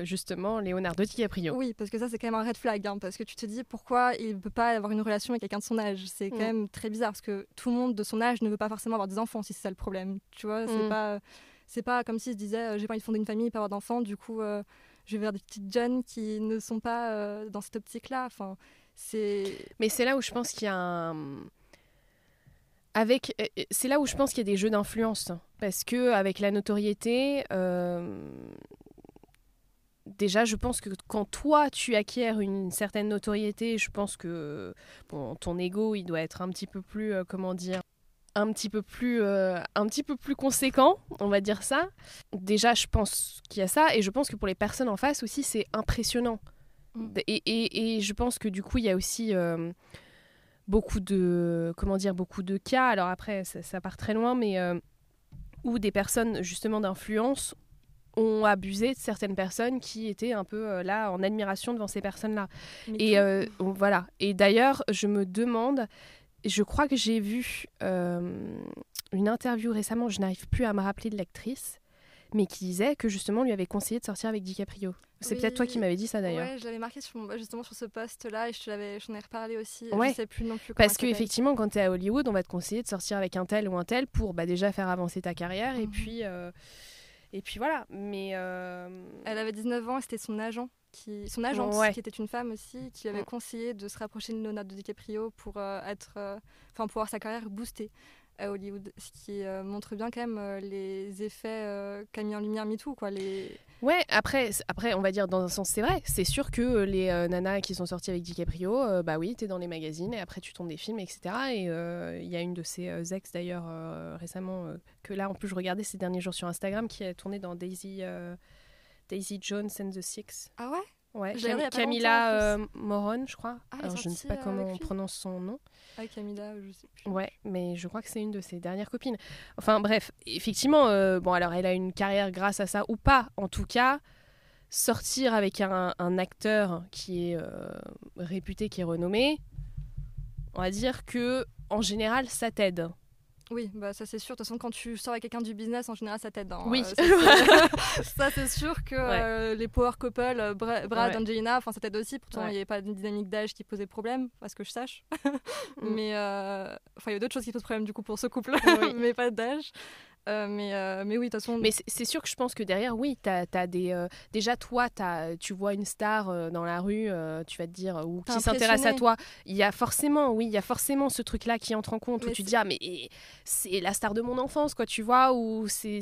justement Leonardo DiCaprio. Oui, parce que ça c'est quand même un red flag, hein, parce que tu te dis pourquoi il peut pas avoir une relation avec quelqu'un de son âge? C'est quand mm. même très bizarre, parce que tout le monde de son âge ne veut pas forcément avoir des enfants, si c'est ça le problème. Tu vois, c'est mm. pas c'est pas comme s'il se disait j'ai pas envie de fonder une famille, pas avoir d'enfants, du coup je vais vers des petites jeunes qui ne sont pas euh, dans cette optique-là. C'est. Mais c'est là où je pense qu'il y a euh, euh, là où je pense qu'il y a des jeux d'influence parce que avec la notoriété, déjà, je pense que quand toi tu acquiers une certaine notoriété, je pense que ton ego, il doit être un petit peu plus, comment dire, un petit peu plus euh, un petit peu plus conséquent on va dire ça. Déjà je pense qu'il y a ça et je pense que pour les personnes en face aussi c'est impressionnant. Mm. et, et, je pense que du coup il y a aussi euh, beaucoup de comment dire beaucoup de cas. Alors après ça, part très loin mais euh, où des personnes justement d'influence ont abusé de certaines personnes qui étaient un peu là en admiration devant ces personnes là et voilà. Et d'ailleurs je me demande je crois que j'ai vu euh, une interview récemment, je n'arrive plus à me rappeler de l'actrice, mais qui disait que justement lui avait conseillé de sortir avec DiCaprio. C'est peut-être toi qui m'avais dit ça d'ailleurs. Ouais, je l'avais marqué sur, justement sur ce poste-là et je j'en ai reparlé aussi. Ouais. Je sais plus non plus. Parce qu'effectivement, quand tu es à Hollywood, on va te conseiller de sortir avec un tel ou un tel pour bah, déjà faire avancer ta carrière et mhm. puis. Euh, et puis voilà, mais... Euh, Elle avait 19 ans et c'était son agent qui, son agente, qui était une femme aussi, qui lui avait mm. conseillé de se rapprocher de Leonardo DiCaprio pour euh, être, euh, pour avoir sa carrière boostée à Hollywood, ce qui euh, montre bien quand même les effets qu'a mis en lumière MeToo, quoi. Les... Ouais, après, après, on va dire dans un sens, c'est vrai. C'est sûr que les nanas qui sont sorties avec DiCaprio, bah oui, t'es dans les magazines et après tu tombes des films, etc. Et il y a une de ses ex d'ailleurs récemment que là en plus je regardais ces derniers jours sur Instagram qui a tourné dans Daisy. Daisy Jones and the Six. Ah ouais? Ouais, Camilla euh, Moron, je crois. Ah, Alors, je ne sais pas comment on prononce son nom. Ah, Camilla, je sais plus. Ouais, mais je crois que c'est une de ses dernières copines. Enfin, bref, effectivement, euh, bon, alors elle a une carrière grâce à ça ou pas. En tout cas, sortir avec un, acteur qui est euh, réputé, qui est renommé, on va dire que en général, ça t'aide. Oui, bah ça c'est sûr. De toute façon, quand tu sors avec quelqu'un du business, en général, ça t'aide. Hein. Oui. Euh, ça c'est sûr que euh, les power couple, euh, Brad, Angelina, enfin ça t'aide aussi. Pourtant, il n'y avait pas de dynamique d'âge qui posait problème, à ce que je sache. Mm. Mais enfin, il y a d'autres choses qui posent problème du coup pour ce couple, mais pas d'âge. Euh, mais, euh, mais oui, de toute façon. Mais c'est sûr que je pense que derrière, oui, as, as des, euh, déjà, toi, as, tu vois une star dans la rue, tu vas te dire, ou qui s'intéresse à toi. Il y a forcément, oui, il y a forcément ce truc-là qui entre en compte, où tu te dis, ah, mais c'est la star de mon enfance, quoi, tu vois, ou c'est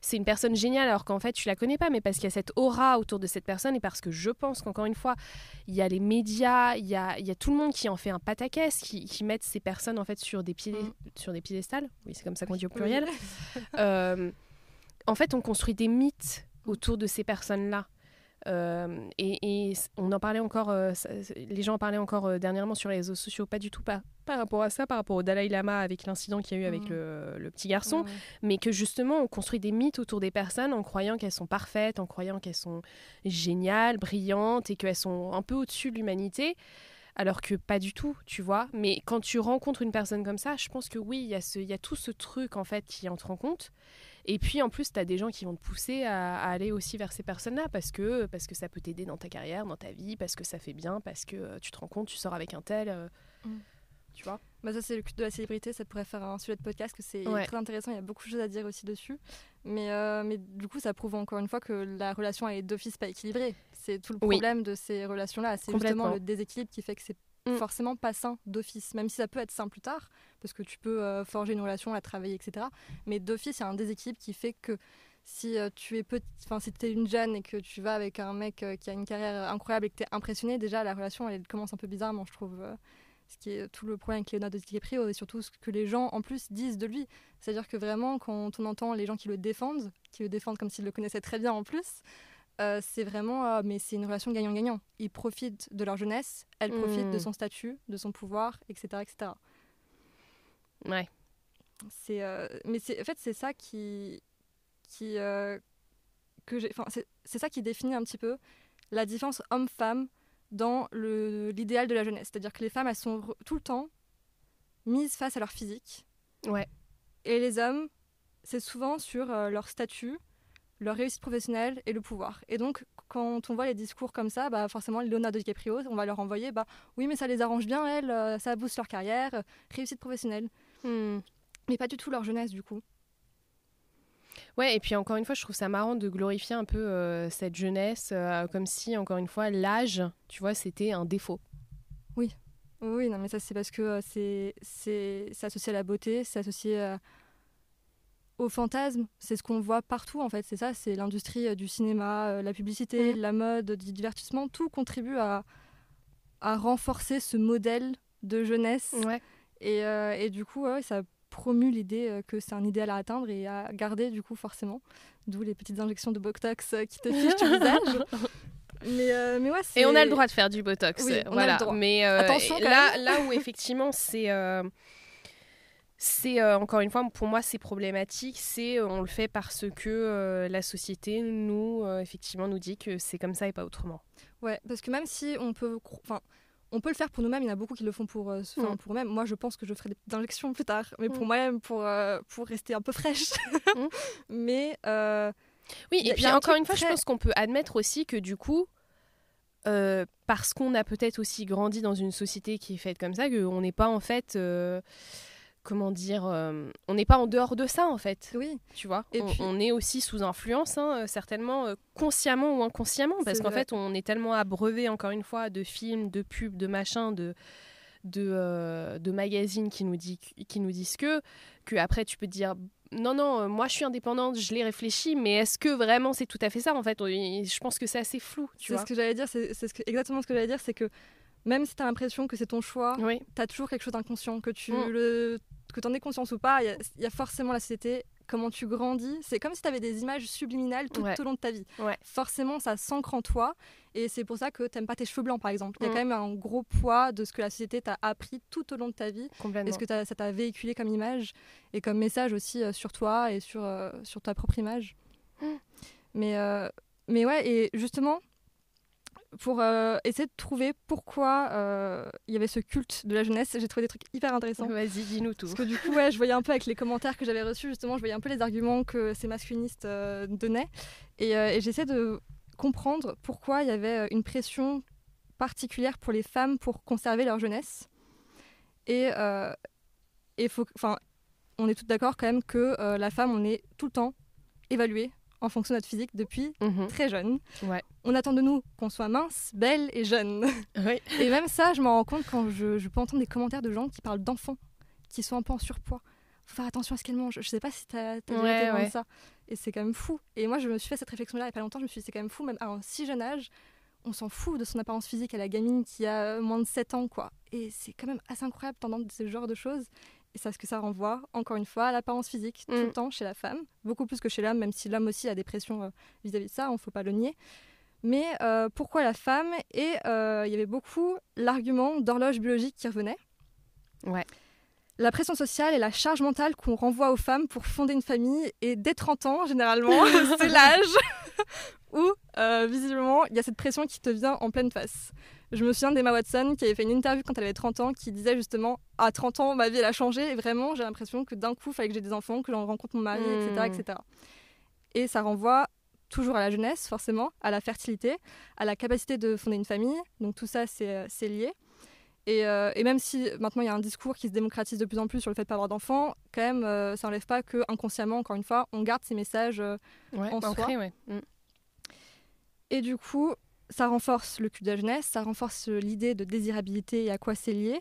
c'est une personne géniale alors qu'en fait tu la connais pas, mais parce qu'il y a cette aura autour de cette personne et parce que je pense qu'encore une fois, il y a les médias, il y a, il y a tout le monde qui en fait un pataquès, qui, qui mettent ces personnes en fait sur des, pieds, mm. sur des piédestals, oui c'est comme ça qu'on dit au pluriel. Euh, en fait on construit des mythes autour de ces personnes-là. Euh, et, on en parlait encore, euh, les gens en parlaient encore euh, dernièrement sur les réseaux sociaux, pas du tout pas par rapport à ça, par rapport au Dalai Lama avec l'incident qu'il y a eu avec mmh. le, petit garçon, mais que justement on construit des mythes autour des personnes en croyant qu'elles sont parfaites, en croyant qu'elles sont géniales, brillantes et qu'elles sont un peu au-dessus de l'humanité. Alors que pas du tout, tu vois. Mais quand tu rencontres une personne comme ça, je pense que oui, il y, y, a tout ce truc en fait qui entre en compte. Et puis en plus, tu as des gens qui vont te pousser à, aller aussi vers ces personnes-là parce que, parce que ça peut t'aider dans ta carrière, dans ta vie, parce que ça fait bien, parce que euh, tu te rends compte, tu sors avec un tel. Euh. Mm. tu vois. Bah ça c'est le culte de la célébrité, ça pourrait faire un sujet de podcast que c'est Ouais. très intéressant, il y a beaucoup de choses à dire aussi dessus. Mais, euh, mais du coup ça prouve encore une fois que la relation est d'office pas équilibrée. C'est tout le Oui. problème de ces relations-là, c'est justement le déséquilibre qui fait que c'est Mm. forcément pas sain d'office, même si ça peut être sain plus tard, parce que tu peux euh, forger une relation, la travailler, etc. Mais d'office il y a un déséquilibre qui fait que si euh, tu es petit, enfin si es une jeune et que tu vas avec un mec euh, qui a une carrière incroyable et que tu es impressionné, déjà la relation elle commence un peu bizarrement, je trouve. euh, ce qui est tout le problème avec Leonardo DiCaprio et surtout ce que les gens en plus disent de lui. C'est-à-dire que vraiment, quand on entend les gens qui le défendent, qui le défendent comme s'ils le connaissaient très bien en plus, c'est vraiment, mais c'est une relation gagnant-gagnant. Ils profitent de leur jeunesse, elle profite Mm. de son statut, de son pouvoir, etc. etc. Ouais. C'est, euh, mais c'est, en fait, c'est ça qui, qui euh, que j'ai, enfin, c'est, c'est ça qui définit un petit peu la différence homme-femme dans le, l'idéal de la jeunesse. C'est-à-dire que les femmes, elles sont re- tout le temps mises face à leur physique. Ouais. Et les hommes, c'est souvent sur euh, leur statut, leur réussite professionnelle et le pouvoir. Et donc, quand on voit les discours comme ça, bah, forcément, Leonardo DiCaprio, on va leur envoyer, bah, oui, mais ça les arrange bien, elles, ça booste leur carrière, réussite professionnelle. Hmm. Mais pas du tout leur jeunesse, du coup. Ouais, et puis encore une fois, je trouve ça marrant de glorifier un peu euh, cette jeunesse, euh, comme si, encore une fois, l'âge, tu vois, c'était un défaut. Oui, non, mais ça, c'est parce que euh, c'est, c'est, c'est associé à la beauté, c'est associé au fantasme. C'est ce qu'on voit partout, en fait. C'est ça, c'est l'industrie du cinéma, la publicité, Mhm. la mode, du divertissement. Tout contribue à, à renforcer ce modèle de jeunesse. Ouais. Et, euh, et du coup, ça promue l'idée euh, que c'est un idéal à atteindre et à garder, du coup, forcément. D'où les petites injections de Botox euh, qui te fichent du visage. Mais, euh, mais ouais, Et on a le droit de faire du botox, Oui, on a voilà. le droit. Mais euh, Attention, là, là où effectivement c'est, euh, c'est encore une fois pour moi c'est problématique, c'est on le fait parce que la société nous effectivement nous dit que c'est comme ça et pas autrement. Ouais, parce que même si on peut, cro- enfin, on peut le faire pour nous-mêmes, il y en a beaucoup qui le font pour, euh, enfin, Mm. pour eux-mêmes. Moi, je pense que je ferai des petites injections plus tard, mais pour Mm. moi-même, pour euh, pour rester un peu fraîche. Mais euh, Oui, Il y a- et puis un encore une fois, je pense qu'on peut admettre aussi que du coup, euh, parce qu'on a peut-être aussi grandi dans une société qui est faite comme ça, qu'on n'est pas en fait, euh, comment dire, euh, on n'est pas en dehors de ça en fait. oui, Tu vois, Et on, puis- on est aussi sous influence, hein, euh, certainement euh, consciemment ou inconsciemment, parce qu'en fait, on est tellement abreuvé, encore une fois, de films, de pubs, de machins, de de, euh, de magazines qui nous, dit, qui nous disent que, que après tu peux te dire non, non, moi je suis indépendante, je l'ai réfléchi, mais est-ce que vraiment c'est tout à fait ça En fait, je pense que c'est assez flou, c'est ce que j'allais dire. C'est ce exactement ce que j'allais dire, c'est que même si tu as l'impression que c'est ton choix, Oui, tu as toujours quelque chose d'inconscient, que tu Mm. le que en aies conscience ou pas, il y a- il y, a forcément la société, comment tu grandis. C'est comme si tu avais des images subliminales tout Ouais. au long de ta vie. Ouais. Forcément, ça s'ancre en toi. Et c'est pour ça que t'aimes pas tes cheveux blancs, par exemple. Il y a Mm. quand même un gros poids de ce que la société t'a appris tout au long de ta vie. Et ce que ça t'a véhiculé comme image et comme message aussi euh, sur toi et sur, euh, sur ta propre image. Mm. Mais, euh, mais ouais, et justement, pour euh, essayer de trouver pourquoi euh, il y avait ce culte de la jeunesse, j'ai trouvé des trucs hyper intéressants. Vas-y, dis-nous tout. Parce que du coup, ouais, je voyais un peu avec les commentaires que j'avais reçus, justement, je voyais un peu les arguments que ces masculinistes euh, donnaient. Et, et j'essaie de comprendre pourquoi il y avait une pression particulière pour les femmes pour conserver leur jeunesse. Et, et faut, enfin, on est tous d'accord quand même que la femme, on est tout le temps évaluée en fonction de notre physique depuis Mhm. très jeune. Ouais. On attend de nous qu'on soit mince, belle et jeune. Oui. Et même ça, je m'en rends compte quand je, je peux entendre des commentaires de gens qui parlent d'enfants qui sont un peu en surpoids. Faut faire attention à ce qu'elles mangent. Je sais pas si t'as as Ouais, ouais. ça. Et c'est quand même fou. Et moi, je me suis fait cette réflexion-là il y a pas longtemps. Je me suis dit, c'est quand même fou, même à un si jeune âge, on s'en fout de son apparence physique à la gamine qui a euh, moins de 7 ans, quoi. Et c'est quand même assez incroyable d'entendre ce genre de choses. Et ça, ce que ça renvoie, encore une fois, à l'apparence physique, tout Mm. le temps chez la femme. Beaucoup plus que chez l'homme, même si l'homme aussi a des pressions euh, vis-à-vis de ça, on faut pas le nier. Mais euh, pourquoi la femme Et euh, il y avait beaucoup l'argument d'horloge biologique qui revenait. Ouais. La pression sociale et la charge mentale qu'on renvoie aux femmes pour fonder une famille. Et dès 30 ans, généralement, c'est l'âge où, visiblement, il y a cette pression qui te vient en pleine face. Je me souviens d'Emma Watson qui avait fait une interview quand elle avait 30 ans qui disait justement à 30 ans ma vie elle a changé et vraiment j'ai l'impression que d'un coup il fallait que j'ai des enfants, que j'en rencontre mon mari, etc., etc. Et ça renvoie toujours à la jeunesse forcément, à la fertilité, à la capacité de fonder une famille. Donc tout ça c'est euh, c'est lié. Et, euh, et même si maintenant il y a un discours qui se démocratise de plus en plus sur le fait de ne pas avoir d'enfants, quand même, euh, ça n'enlève pas que inconsciemment, encore une fois, on garde ces messages euh, Ouais, En ancré, soi. ouais. Mm. Et du coup, ça renforce le culte de la jeunesse, ça renforce l'idée de désirabilité et à quoi c'est lié.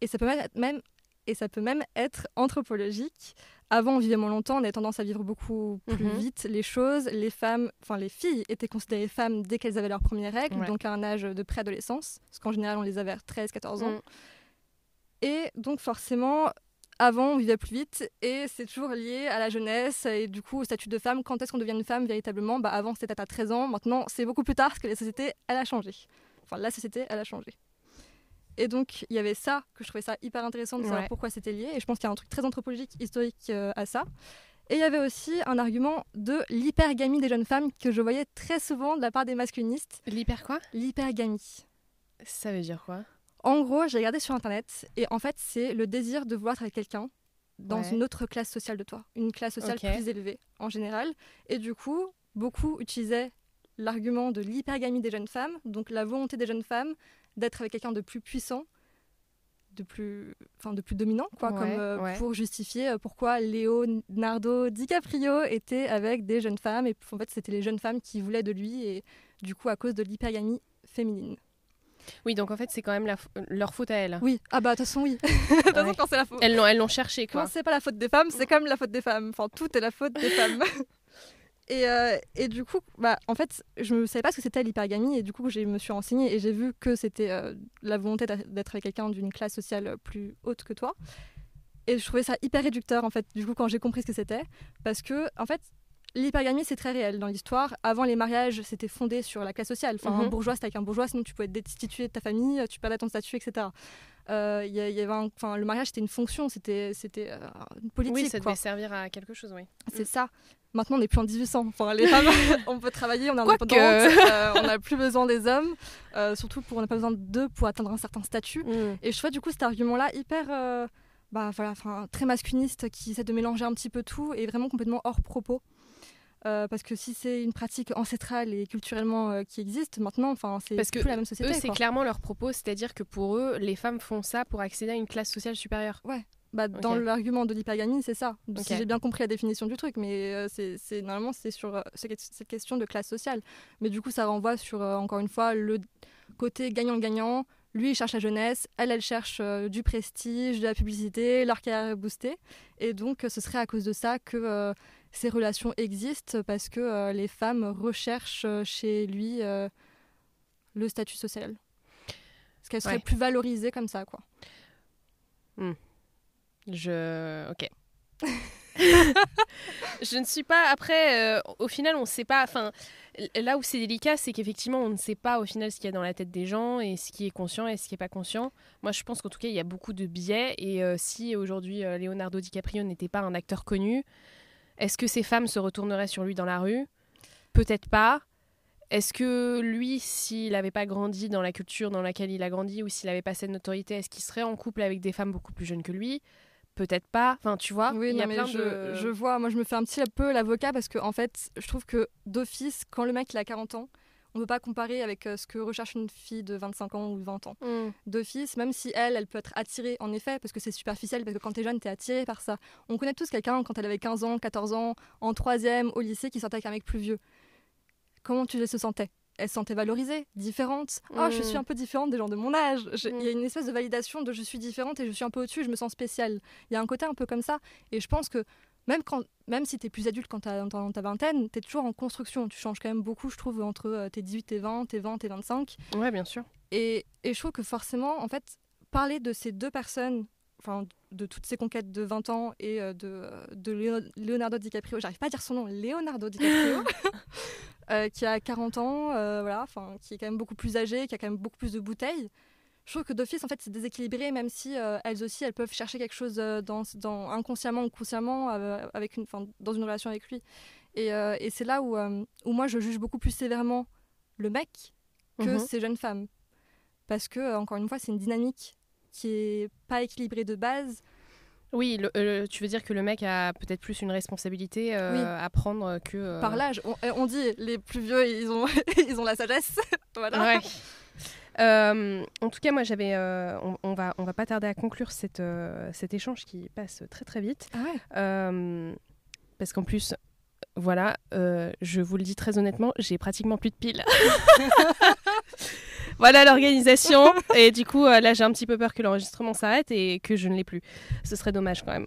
Et ça peut même être, même, et ça peut même être anthropologique. Avant, on vivait moins longtemps, on avait tendance à vivre beaucoup plus Mhm. vite les choses. Les femmes, enfin les filles étaient considérées femmes dès qu'elles avaient leurs premières règles, Ouais. donc à un âge de préadolescence, parce qu'en général, on les avait vers 13-14 ans. Mm. Et donc forcément, avant, on vivait plus vite et c'est toujours lié à la jeunesse et du coup au statut de femme. Quand est-ce qu'on devient une femme véritablement? Bah, Avant, c'était à 13 ans. Maintenant, c'est beaucoup plus tard parce que la société, elle a changé. Enfin, la société, elle a changé. Et donc, il y avait ça, que je trouvais ça hyper intéressant de savoir Ouais. pourquoi c'était lié. Et je pense qu'il y a un truc très anthropologique, historique euh, à ça. Et il y avait aussi un argument de l'hypergamie des jeunes femmes que je voyais très souvent de la part des masculinistes. L'hyper quoi? L'hypergamie. Ça veut dire quoi? En gros, j'ai regardé sur internet et en fait, c'est le désir de vouloir être avec quelqu'un dans Ouais. une autre classe sociale de toi, une classe sociale plus élevée en général. Et du coup, beaucoup utilisaient l'argument de l'hypergamie des jeunes femmes, donc la volonté des jeunes femmes d'être avec quelqu'un de plus puissant, de plus, enfin, de plus dominant, quoi, Ouais, comme euh, ouais. pour justifier euh, pourquoi Leonardo DiCaprio était avec des jeunes femmes. Et en fait, c'était les jeunes femmes qui voulaient de lui, et du coup, à cause de l'hypergamie féminine. Oui, donc en fait, c'est quand même la leur faute à elles. Oui, ah bah de toute façon, oui. De toute façon, quand c'est la faute. Elles l'ont, elles l'ont cherché, quoi. Quand c'est pas la faute des femmes, c'est comme la faute des femmes. Enfin, tout est la faute des femmes. Et, euh, et du coup, bah, en fait, je ne savais pas ce que c'était l'hypergamie et du coup, je me suis renseignée et j'ai vu que c'était euh, la volonté d'être avec quelqu'un d'une classe sociale plus haute que toi. Et je trouvais ça hyper réducteur, en fait, du coup, quand j'ai compris ce que c'était. Parce que, en fait, l'hypergamie, c'est très réel dans l'histoire. Avant les mariages, c'était fondé sur la classe sociale. Enfin, un Mhm. bourgeois, c'était avec un bourgeois, sinon tu pouvais être destitué de ta famille, tu perdais ton statut, etc. Euh, y a- y avait un- le mariage, c'était une fonction, c'était euh, une politique. Oui, ça quoi. devait servir à quelque chose, oui. C'est ça. Maintenant, on n'est plus en 1800. Enfin, les femmes, on peut travailler, on est indépendante, euh, on n'a plus besoin des hommes, euh, surtout pour on n'a pas besoin d'eux pour atteindre un certain statut. Mm. Et je trouve du coup cet argument-là hyper, bah voilà, très masculiniste qui essaie de mélanger un petit peu tout et vraiment complètement hors propos. Euh, parce que si c'est une pratique ancestrale et culturellement euh, qui existe maintenant, enfin c'est plus la même société. Eux, c'est clairement leur propos, c'est-à-dire que pour eux, les femmes font ça pour accéder à une classe sociale supérieure. Bah, Dans l'argument de l'hypergamie, c'est ça. Ok. Si j'ai bien compris la définition du truc, mais euh, c'est normalement c'est sur cette question de classe sociale. Mais du coup, ça renvoie sur encore une fois le côté gagnant-gagnant. Lui, il cherche la jeunesse, elle, elle cherche du prestige, de la publicité, leur carrière est boostée. Et donc, ce serait à cause de ça que ces relations existent, parce que euh, les femmes recherchent euh, chez lui euh, le statut social. Parce qu'elles seraient Ouais. plus valorisées comme ça, quoi. Je. Ok. je ne suis pas. Après, euh, au final, on ne sait pas. Enfin, là où c'est délicat, c'est qu'effectivement, on ne sait pas au final ce qu'il y a dans la tête des gens et ce qui est conscient et ce qui n'est pas conscient. Moi, je pense qu'en tout cas, il y a beaucoup de biais. Et euh, si aujourd'hui, euh, Leonardo DiCaprio n'était pas un acteur connu, est-ce que ces femmes se retourneraient sur lui dans la rue? Peut-être pas. Est-ce que lui, s'il n'avait pas grandi dans la culture dans laquelle il a grandi ou s'il n'avait pas cette notoriété, est-ce qu'il serait en couple avec des femmes beaucoup plus jeunes que lui? Peut-être pas. Enfin, tu vois, Oui, il y a mais plein je, de. je vois, moi je me fais un petit peu l'avocat parce que en fait, je trouve que d'office, quand le mec il a 40 ans, on ne peut pas comparer avec euh, ce que recherche une fille de 25 ans ou 20 ans. Mm. D'office, même si elle, elle peut être attirée, en effet, parce que c'est superficiel, parce que quand t'es jeune, t'es attiré par ça. On connaît tous quelqu'un quand elle avait 15 ans, 14 ans, en troisième, au lycée, qui sortait avec un mec plus vieux. Comment tu se sentais? Elle se sentait valorisée, différente. Oh, je Mm. suis un peu différente des gens de mon âge. Il Mm. y a une espèce de validation de je suis différente et je suis un peu au-dessus, je me sens spéciale. Il y a un côté un peu comme ça. Et je pense que même, quand, même si tu es plus adulte quand tu as dans ta vingtaine, tu es toujours en construction. Tu changes quand même beaucoup, je trouve, entre euh, tes 18 et 20, tes 20 et 25. Ouais, bien sûr. Et, et je trouve que forcément, en fait, parler de ces deux personnes, enfin, de toutes ces conquêtes de 20 ans et euh, de, euh, de Leonardo DiCaprio, j'arrive pas à dire son nom, Leonardo DiCaprio, euh, qui a 40 ans, euh, voilà, enfin, qui est quand même beaucoup plus âgé, qui a quand même beaucoup plus de bouteilles. Je trouve que d'office, en fait, c'est déséquilibré, même si euh, elles aussi, elles peuvent chercher quelque chose euh, dans, dans, inconsciemment ou consciemment euh, avec une, enfin, dans une relation avec lui. Et, euh, et c'est là où, où moi, je juge beaucoup plus sévèrement le mec que Mhm. ces jeunes femmes. Parce que, encore une fois, c'est une dynamique qui est pas équilibrée de base. Oui, le- tu veux dire que le mec a peut-être plus une responsabilité euh, Oui. à prendre que. euh, Par l'âge, on, euh, on dit les plus vieux, ils ont, ils ont la sagesse. voilà. Ouais. Euh, en tout cas, moi, j'avais. euh, on, on va, on va pas tarder à conclure cette, euh, cet échange qui passe très très vite. Ah ouais parce qu'en plus, voilà, je vous le dis très honnêtement, j'ai pratiquement plus de piles. voilà l'organisation. Et du coup, là, j'ai un petit peu peur que l'enregistrement s'arrête et que je ne l'ai plus. Ce serait dommage quand même.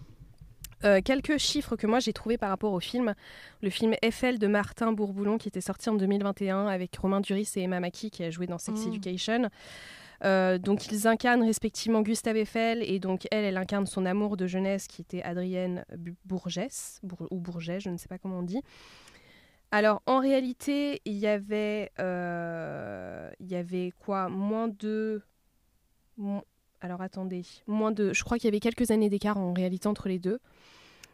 Euh, quelques chiffres que moi j'ai trouvés par rapport au film. Le film Eiffel de Martin Bourboulon qui était sorti en 2021 avec Romain Duris et Emma Mackey qui a joué dans Sex Mm. Education. Euh, donc ils incarnent respectivement Gustave Eiffel et donc elle, elle incarne son amour de jeunesse qui était Adrienne Bourgès Bour- ou Bourget, je ne sais pas comment on dit. Alors en réalité, il y avait, euh, il y avait quoi, moins de, mo- alors attendez, moins de, je crois qu'il y avait quelques années d'écart en réalité entre les deux.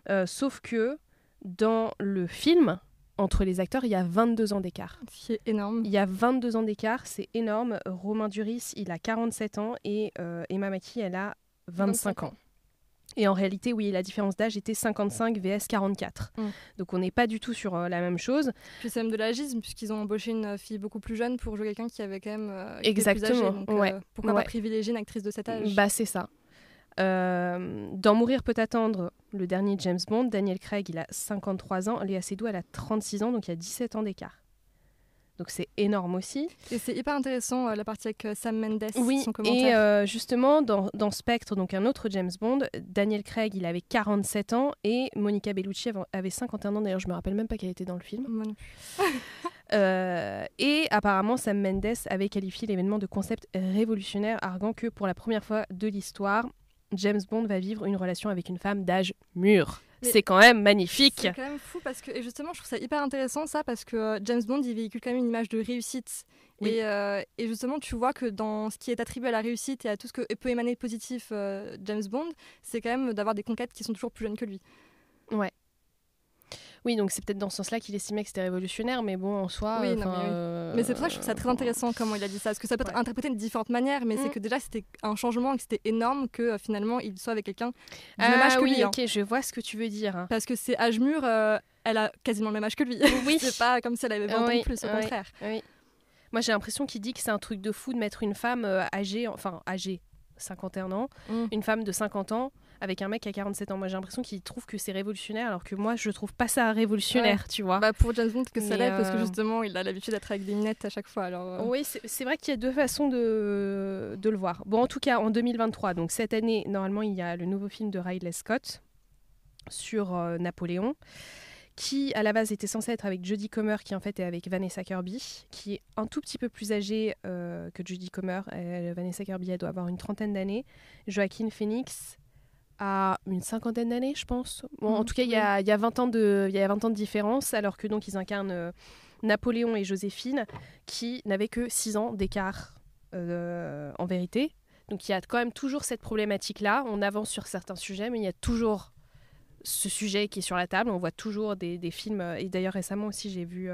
Euh, sauf que dans le film, entre les acteurs, il y a 22 ans d'écart. Ce qui est énorme. Il y a 22 ans d'écart, c'est énorme. Romain Duris, il a 47 ans et euh, Emma Mackey, elle a 25 ans. Et en réalité, oui, la différence d'âge était 55 vs 44. Mm. Donc on n'est pas du tout sur euh, la même chose. Puis c'est même de l'agisme, puisqu'ils ont embauché une fille beaucoup plus jeune pour jouer quelqu'un qui avait quand même. euh, qui était plus âgé. Exactement, euh, pourquoi ouais. pas privilégier une actrice de cet âge? Bah c'est ça. Euh, dans Mourir peut attendre, le dernier James Bond, Daniel Craig, il a 53 ans, Léa Seydoux, elle a 36 ans, donc il y a 17 ans d'écart. Donc c'est énorme aussi. Et c'est hyper intéressant euh, la partie avec euh, Sam Mendes, Oui, son commentaire. et euh, justement, dans, dans Spectre, donc un autre James Bond, Daniel Craig, il avait 47 ans et Monica Bellucci avait- avait 51 ans. D'ailleurs, je me rappelle même pas qu'elle était dans le film. Et apparemment, Sam Mendes avait qualifié l'événement de concept révolutionnaire, arguant que pour la première fois de l'histoire, James Bond va vivre une relation avec une femme d'âge mûr. C'est quand même magnifique. C'est quand même fou parce que, et justement, je trouve ça hyper intéressant ça parce que euh, James Bond il véhicule quand même une image de réussite. Oui. Et, euh, et justement, tu vois que dans ce qui est attribué à la réussite et à tout ce que peut émaner de positif euh, James Bond, c'est quand même d'avoir des conquêtes qui sont toujours plus jeunes que lui. Oui, donc c'est peut-être dans ce sens-là qu'il estimait que c'était révolutionnaire, mais bon, en soi. Oui, non, mais euh, Mais c'est pour ça que je trouve ça très intéressant comment il a dit ça. Parce que ça peut être Ouais. interprété de différentes manières, mais c'est Mm. que déjà c'était un changement et que c'était énorme que euh, finalement il soit avec quelqu'un du Ah même âge que oui, lui. hein. ok, je vois ce que tu veux dire. hein. Parce que c'est âge mûr, euh, elle a quasiment le même âge que lui. Oui. c'est pas comme si elle avait 20 ans Oui, de plus, au contraire. Oui. Moi, j'ai l'impression qu'il dit que c'est un truc de fou de mettre une femme âgée, enfin âgée, 51 ans, Mm. une femme de 50 ans avec un mec a 47 ans. Moi, j'ai l'impression qu'il trouve que c'est révolutionnaire, alors que moi, je trouve pas ça révolutionnaire, tu vois. Bah, pour James Bond, que ça l'est, parce que euh, justement, il a l'habitude d'être avec des minettes à chaque fois. Alors, euh, Oui, c'est vrai qu'il y a deux façons de, de le voir. Bon, en tout cas, en 2023, donc cette année, normalement, il y a le nouveau film de Ridley Scott sur euh, Napoléon, qui à la base était censé être avec Jodie Comer, qui en fait est avec Vanessa Kirby, qui est un tout petit peu plus âgée euh, que Jodie Comer. Elle- Vanessa Kirby, elle doit avoir une trentaine d'années. Joaquin Phoenix a une cinquantaine d'années, je pense. Bon, en Mhm, tout cas, il y a, y, a 20 ans de- y a 20 ans de différence, alors que donc ils incarnent euh, Napoléon et Joséphine, qui n'avaient que 6 ans d'écart euh, en vérité. Donc il y a quand même toujours cette problématique-là. On avance sur certains sujets, mais il y a toujours ce sujet qui est sur la table. On voit toujours des, des films. Et d'ailleurs, récemment aussi, j'ai vu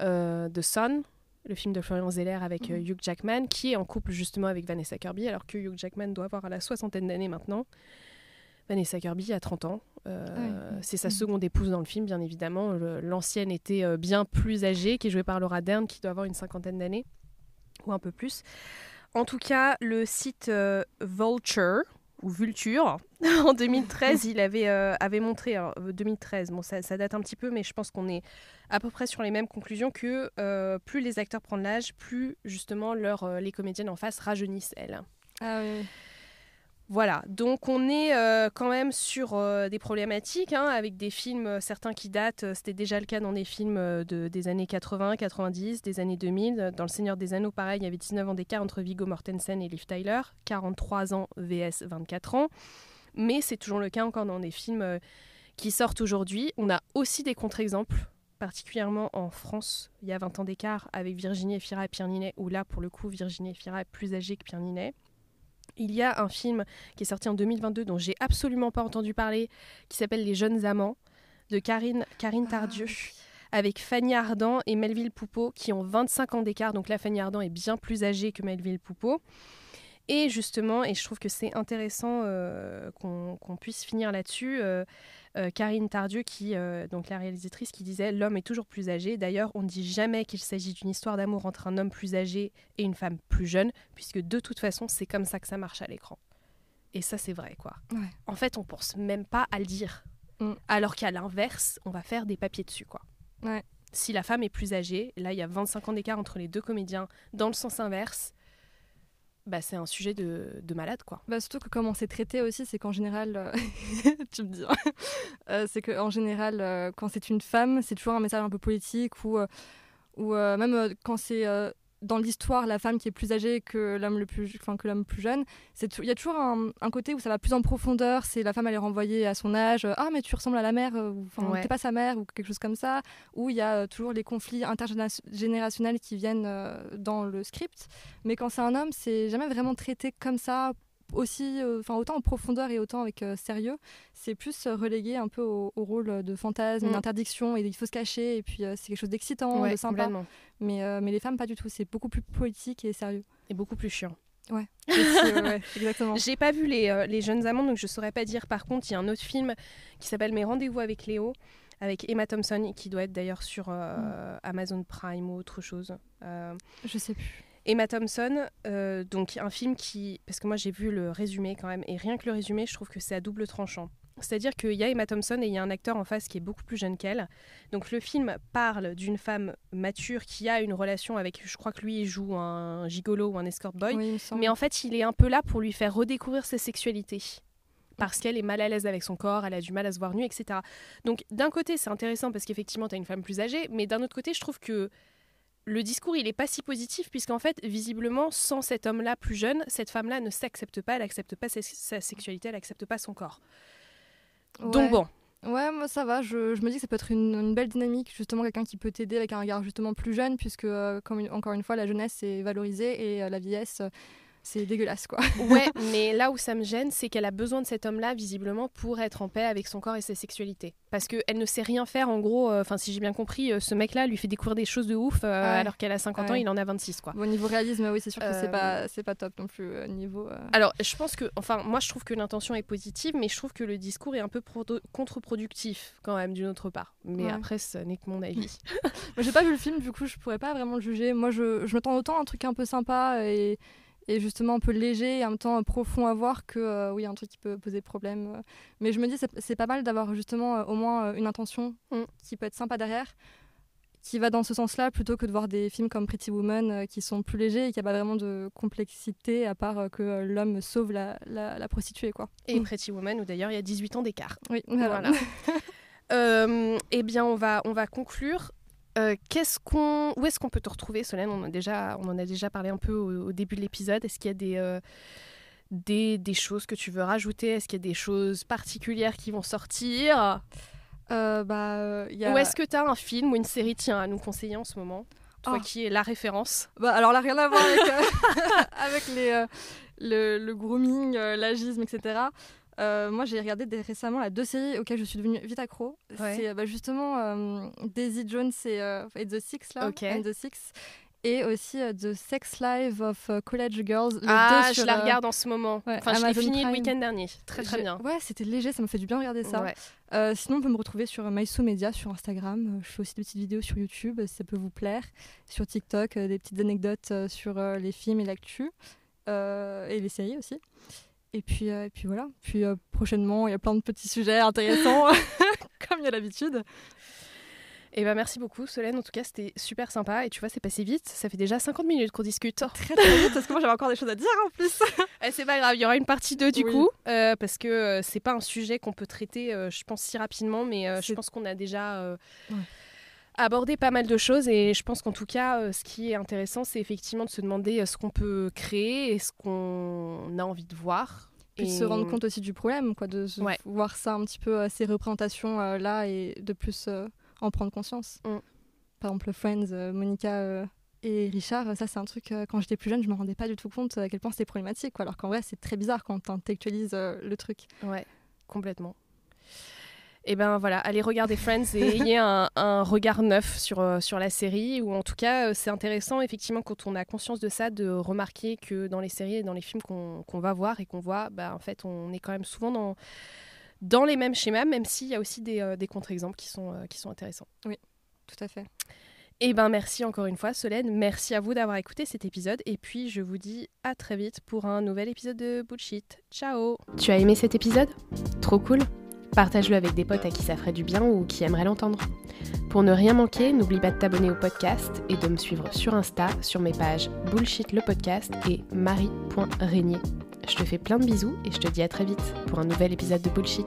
euh, The Sun, le film de Florian Zeller avec euh, Mhm. Hugh Jackman, qui est en couple justement avec Vanessa Kirby, alors que Hugh Jackman doit avoir à la soixantaine d'années maintenant. Vanessa Kirby a 30 ans. Euh, Ah oui. C'est sa Mhm. seconde épouse dans le film, bien évidemment. L'ancienne était euh, bien plus âgée, qui est jouée par Laura Dern, qui doit avoir une cinquantaine d'années, ou un peu plus. En tout cas, le site euh, Vulture, ou Vulture, en 2013, il avait, euh, avait montré, alors, euh, 2013, bon, ça, date un petit peu, mais je pense qu'on est à peu près sur les mêmes conclusions que euh, plus les acteurs prennent l'âge, plus justement leur, euh, les comédiennes en face rajeunissent elles. Ah oui. Voilà, donc on est euh, quand même sur euh, des problématiques, hein, avec des films, euh, certains qui datent, c'était déjà le cas dans des films de, des années 80, 90, des années 2000. Dans Le Seigneur des Anneaux, pareil, il y avait 19 ans d'écart entre Viggo Mortensen et Liv Tyler, 43 ans vs 24 ans. Mais c'est toujours le cas encore dans des films qui sortent aujourd'hui. On a aussi des contre-exemples, particulièrement en France, il y a 20 ans d'écart avec Virginie Efira et Pierre Ninet, où là, pour le coup, Virginie Efira est plus âgée que Pierre Ninet. Il y a un film qui est sorti en 2022 dont j'ai absolument pas entendu parler, qui s'appelle Les Jeunes Amants, de Karine, Karine Tardieu, avec Fanny Ardant et Melville Poupeau, qui ont 25 ans d'écart. Donc là, Fanny Ardant est bien plus âgée que Melville Poupeau. Et justement, et je trouve que c'est intéressant euh, qu'on qu'on puisse finir là-dessus, euh, euh, Karine Tardieu, qui, euh, donc la réalisatrice, qui disait L'homme est toujours plus âgé. D'ailleurs, on ne dit jamais qu'il s'agit d'une histoire d'amour entre un homme plus âgé et une femme plus jeune, puisque de toute façon, c'est comme ça que ça marche à l'écran. Et ça, c'est vrai, quoi. Ouais. En fait, on pense même pas à le dire. Mm. Alors qu'à l'inverse, on va faire des papiers dessus, quoi. Ouais. Si la femme est plus âgée, là, il y a 25 ans d'écart entre les deux comédiens, dans le sens inverse, bah, c'est un sujet de, de malade, quoi. Bah, surtout que comme on s'est traité aussi, c'est qu'en général, euh, tu me dis, euh, c'est qu'en général, euh, quand c'est une femme, c'est toujours un message un peu politique ou, euh, ou même quand c'est dans l'histoire la femme qui est plus âgée que l'homme le plus, enfin que l'homme plus jeune, c'est il y a toujours un, un côté où ça va plus en profondeur. C'est la femme elle est renvoyée à son âge, ah mais tu ressembles à la mère, euh, ou Ouais. t'es pas sa mère ou quelque chose comme ça. Ou il y a euh, toujours les conflits intergénérationnels qui viennent euh, dans le script. Mais quand c'est un homme, c'est jamais vraiment traité comme ça aussi, euh, enfin autant en profondeur et autant avec euh, sérieux, c'est plus euh, relégué un peu au, au rôle de fantasme, Mm. d'interdiction, et il faut se cacher, et puis c'est quelque chose d'excitant, Ouais, de sympa. Mais, mais les femmes, pas du tout, c'est beaucoup plus politique et sérieux. Et beaucoup plus chiant. Euh, ouais, exactement. J'ai pas vu les, euh, les Jeunes Amants, donc je saurais pas dire. Par contre, il y a un autre film qui s'appelle Mes rendez-vous avec Léo, avec Emma Thompson, qui doit être d'ailleurs sur euh, Amazon Prime ou autre chose. Je sais plus. Emma Thompson, euh, donc un film qui. Parce que moi j'ai vu le résumé quand même, et rien que le résumé, je trouve que c'est à double tranchant. C'est-à-dire qu'il y a Emma Thompson et il y a un acteur en face qui est beaucoup plus jeune qu'elle. Donc le film parle d'une femme mature qui a une relation avec, je crois que lui il joue un gigolo ou un escort boy, Oui, mais en fait il est un peu là pour lui faire redécouvrir sa sexualité. Parce qu'elle est mal à l'aise avec son corps, elle a du mal à se voir nue, etc. Donc d'un côté c'est intéressant parce qu'effectivement tu as une femme plus âgée, mais d'un autre côté je trouve que le discours il est pas si positif puisqu'en fait visiblement sans cet homme-là plus jeune, cette femme-là ne s'accepte pas, elle accepte pas sa, sa sexualité, elle accepte pas son corps. Ouais. Donc bon, Ouais, moi ça va. Je, je me dis que ça peut être une, une belle dynamique, justement, quelqu'un qui peut t'aider avec un regard justement plus jeune, puisque, euh, comme encore une fois, la jeunesse est valorisée et euh, la vieillesse, c'est dégueulasse, quoi. ouais, mais là où ça me gêne, c'est qu'elle a besoin de cet homme-là visiblement pour être en paix avec son corps et sa sexualité. Parce qu'elle ne sait rien faire en gros, euh, enfin si j'ai bien compris, euh, ce mec-là lui fait découvrir des choses de ouf euh, Ouais. alors qu'elle a 50 ans, il en a 26 quoi. Bon, niveau réalisme, oui, c'est sûr que c'est pas, top non plus, niveau... Alors, je pense que, enfin, moi je trouve que l'intention est positive, mais je trouve que le discours est un peu contre-productif quand même d'une autre part. Mais Ouais. après, ce n'est que mon avis. Moi, j'ai pas vu le film, du coup, je pourrais pas vraiment le juger. Moi, je, je m'attends autant à un truc un peu sympa et, et justement un peu léger et en même temps euh, profond à voir que, euh, oui, un truc qui peut poser problème. euh. Mais je me dis, c'est- pas mal d'avoir justement euh, au moins une intention Mm. qui peut être sympa derrière, qui va dans ce sens-là, plutôt que de voir des films comme Pretty Woman euh, qui sont plus légers et qui a pas vraiment de complexité à part que l'homme sauve la, la, la prostituée, quoi. Et Mm. Pretty Woman, où d'ailleurs il y a 18 ans d'écart. Oui, voilà. Voilà. Eh bien, on va, on va conclure. Euh, qu'est-ce qu'on, où est-ce qu'on peut te retrouver, Solène? On, a déjà, on en a déjà parlé un peu au, au début de l'épisode. Est-ce qu'il y a des, euh, des, des choses que tu veux rajouter? Est-ce qu'il y a des choses particulières qui vont sortir? Euh, bah, il y a... Ou est-ce que tu as un film ou une série tiens, à nous conseiller en ce moment? Toi Oh. qui es la référence. Bah, alors là, rien à voir avec, avec les, le, le grooming, l'agisme, etc. Euh, moi, j'ai regardé des- récemment la deux séries auxquelles je suis devenue vite accro. Ouais. C'est euh, bah, justement euh, Daisy Jones et, euh, et The Six, là. Ok. and The Six. Et aussi The Sex Life of College Girls. ah, je sur, la regarde en ce moment. ouais, enfin, je l'ai Amazon fini le week-end dernier. Très très bien. Ouais, c'était léger, ça me fait du bien de regarder ça. Ouais. Sinon, on peut me retrouver sur MySo Media sur Instagram. Je fais aussi des petites vidéos sur YouTube, si ça peut vous plaire. Sur TikTok, des petites anecdotes sur les films et l'actu. Et les séries aussi. Et puis, euh, et puis voilà. Puis euh, prochainement, il y a plein de petits sujets intéressants, comme il y a l'habitude. Et ben merci beaucoup Solène, en tout cas c'était super sympa et tu vois c'est passé vite, ça fait déjà 50 minutes qu'on discute. Très très vite, parce que moi j'avais encore des choses à dire en plus. Eh, c'est pas grave, il y aura une partie 2 du Oui. coup, euh, parce que euh, c'est pas un sujet qu'on peut traiter euh, je pense si rapidement, mais je pense qu'on a déjà Ouais. Abordé pas mal de choses et je pense qu'en tout cas euh, ce qui est intéressant c'est effectivement de se demander euh, ce qu'on peut créer et ce qu'on a envie de voir. Puis de Et- se rendre compte aussi du problème, quoi, de Ouais. voir ça un petit peu, ces représentations euh, et de plus euh, en prendre conscience. Mm. Par exemple, Friends, euh, Monica et Richard, ça c'est un truc, quand j'étais plus jeune, je me rendais pas du tout compte à quel point c'était problématique, quoi, alors qu'en vrai c'est très bizarre quand tu intellectualises le truc. Ouais, complètement. Et ben voilà, allez regarder Friends et ayez un, un regard neuf sur, euh, sur la série, ou en tout cas euh, c'est intéressant effectivement quand on a conscience de ça, de remarquer que dans les séries et dans les films qu'on qu'on va voir et qu'on voit, bah, en fait on est quand même souvent dans, dans les mêmes schémas, même s'il y a aussi des, des contre-exemples qui sont, qui sont intéressants. Oui, tout à fait. Eh ben merci encore une fois Solène, merci à vous d'avoir écouté cet épisode et puis je vous dis à très vite pour un nouvel épisode de Bullshit. Ciao Tu as aimé cet épisode? Trop cool Partage-le avec des potes à qui ça ferait du bien ou qui aimeraient l'entendre. Pour ne rien manquer, n'oublie pas de t'abonner au podcast et de me suivre sur Insta sur mes pages Bullshit le podcast et marie.régnier. Je te fais plein de bisous et je te dis à très vite pour un nouvel épisode de Bullshit.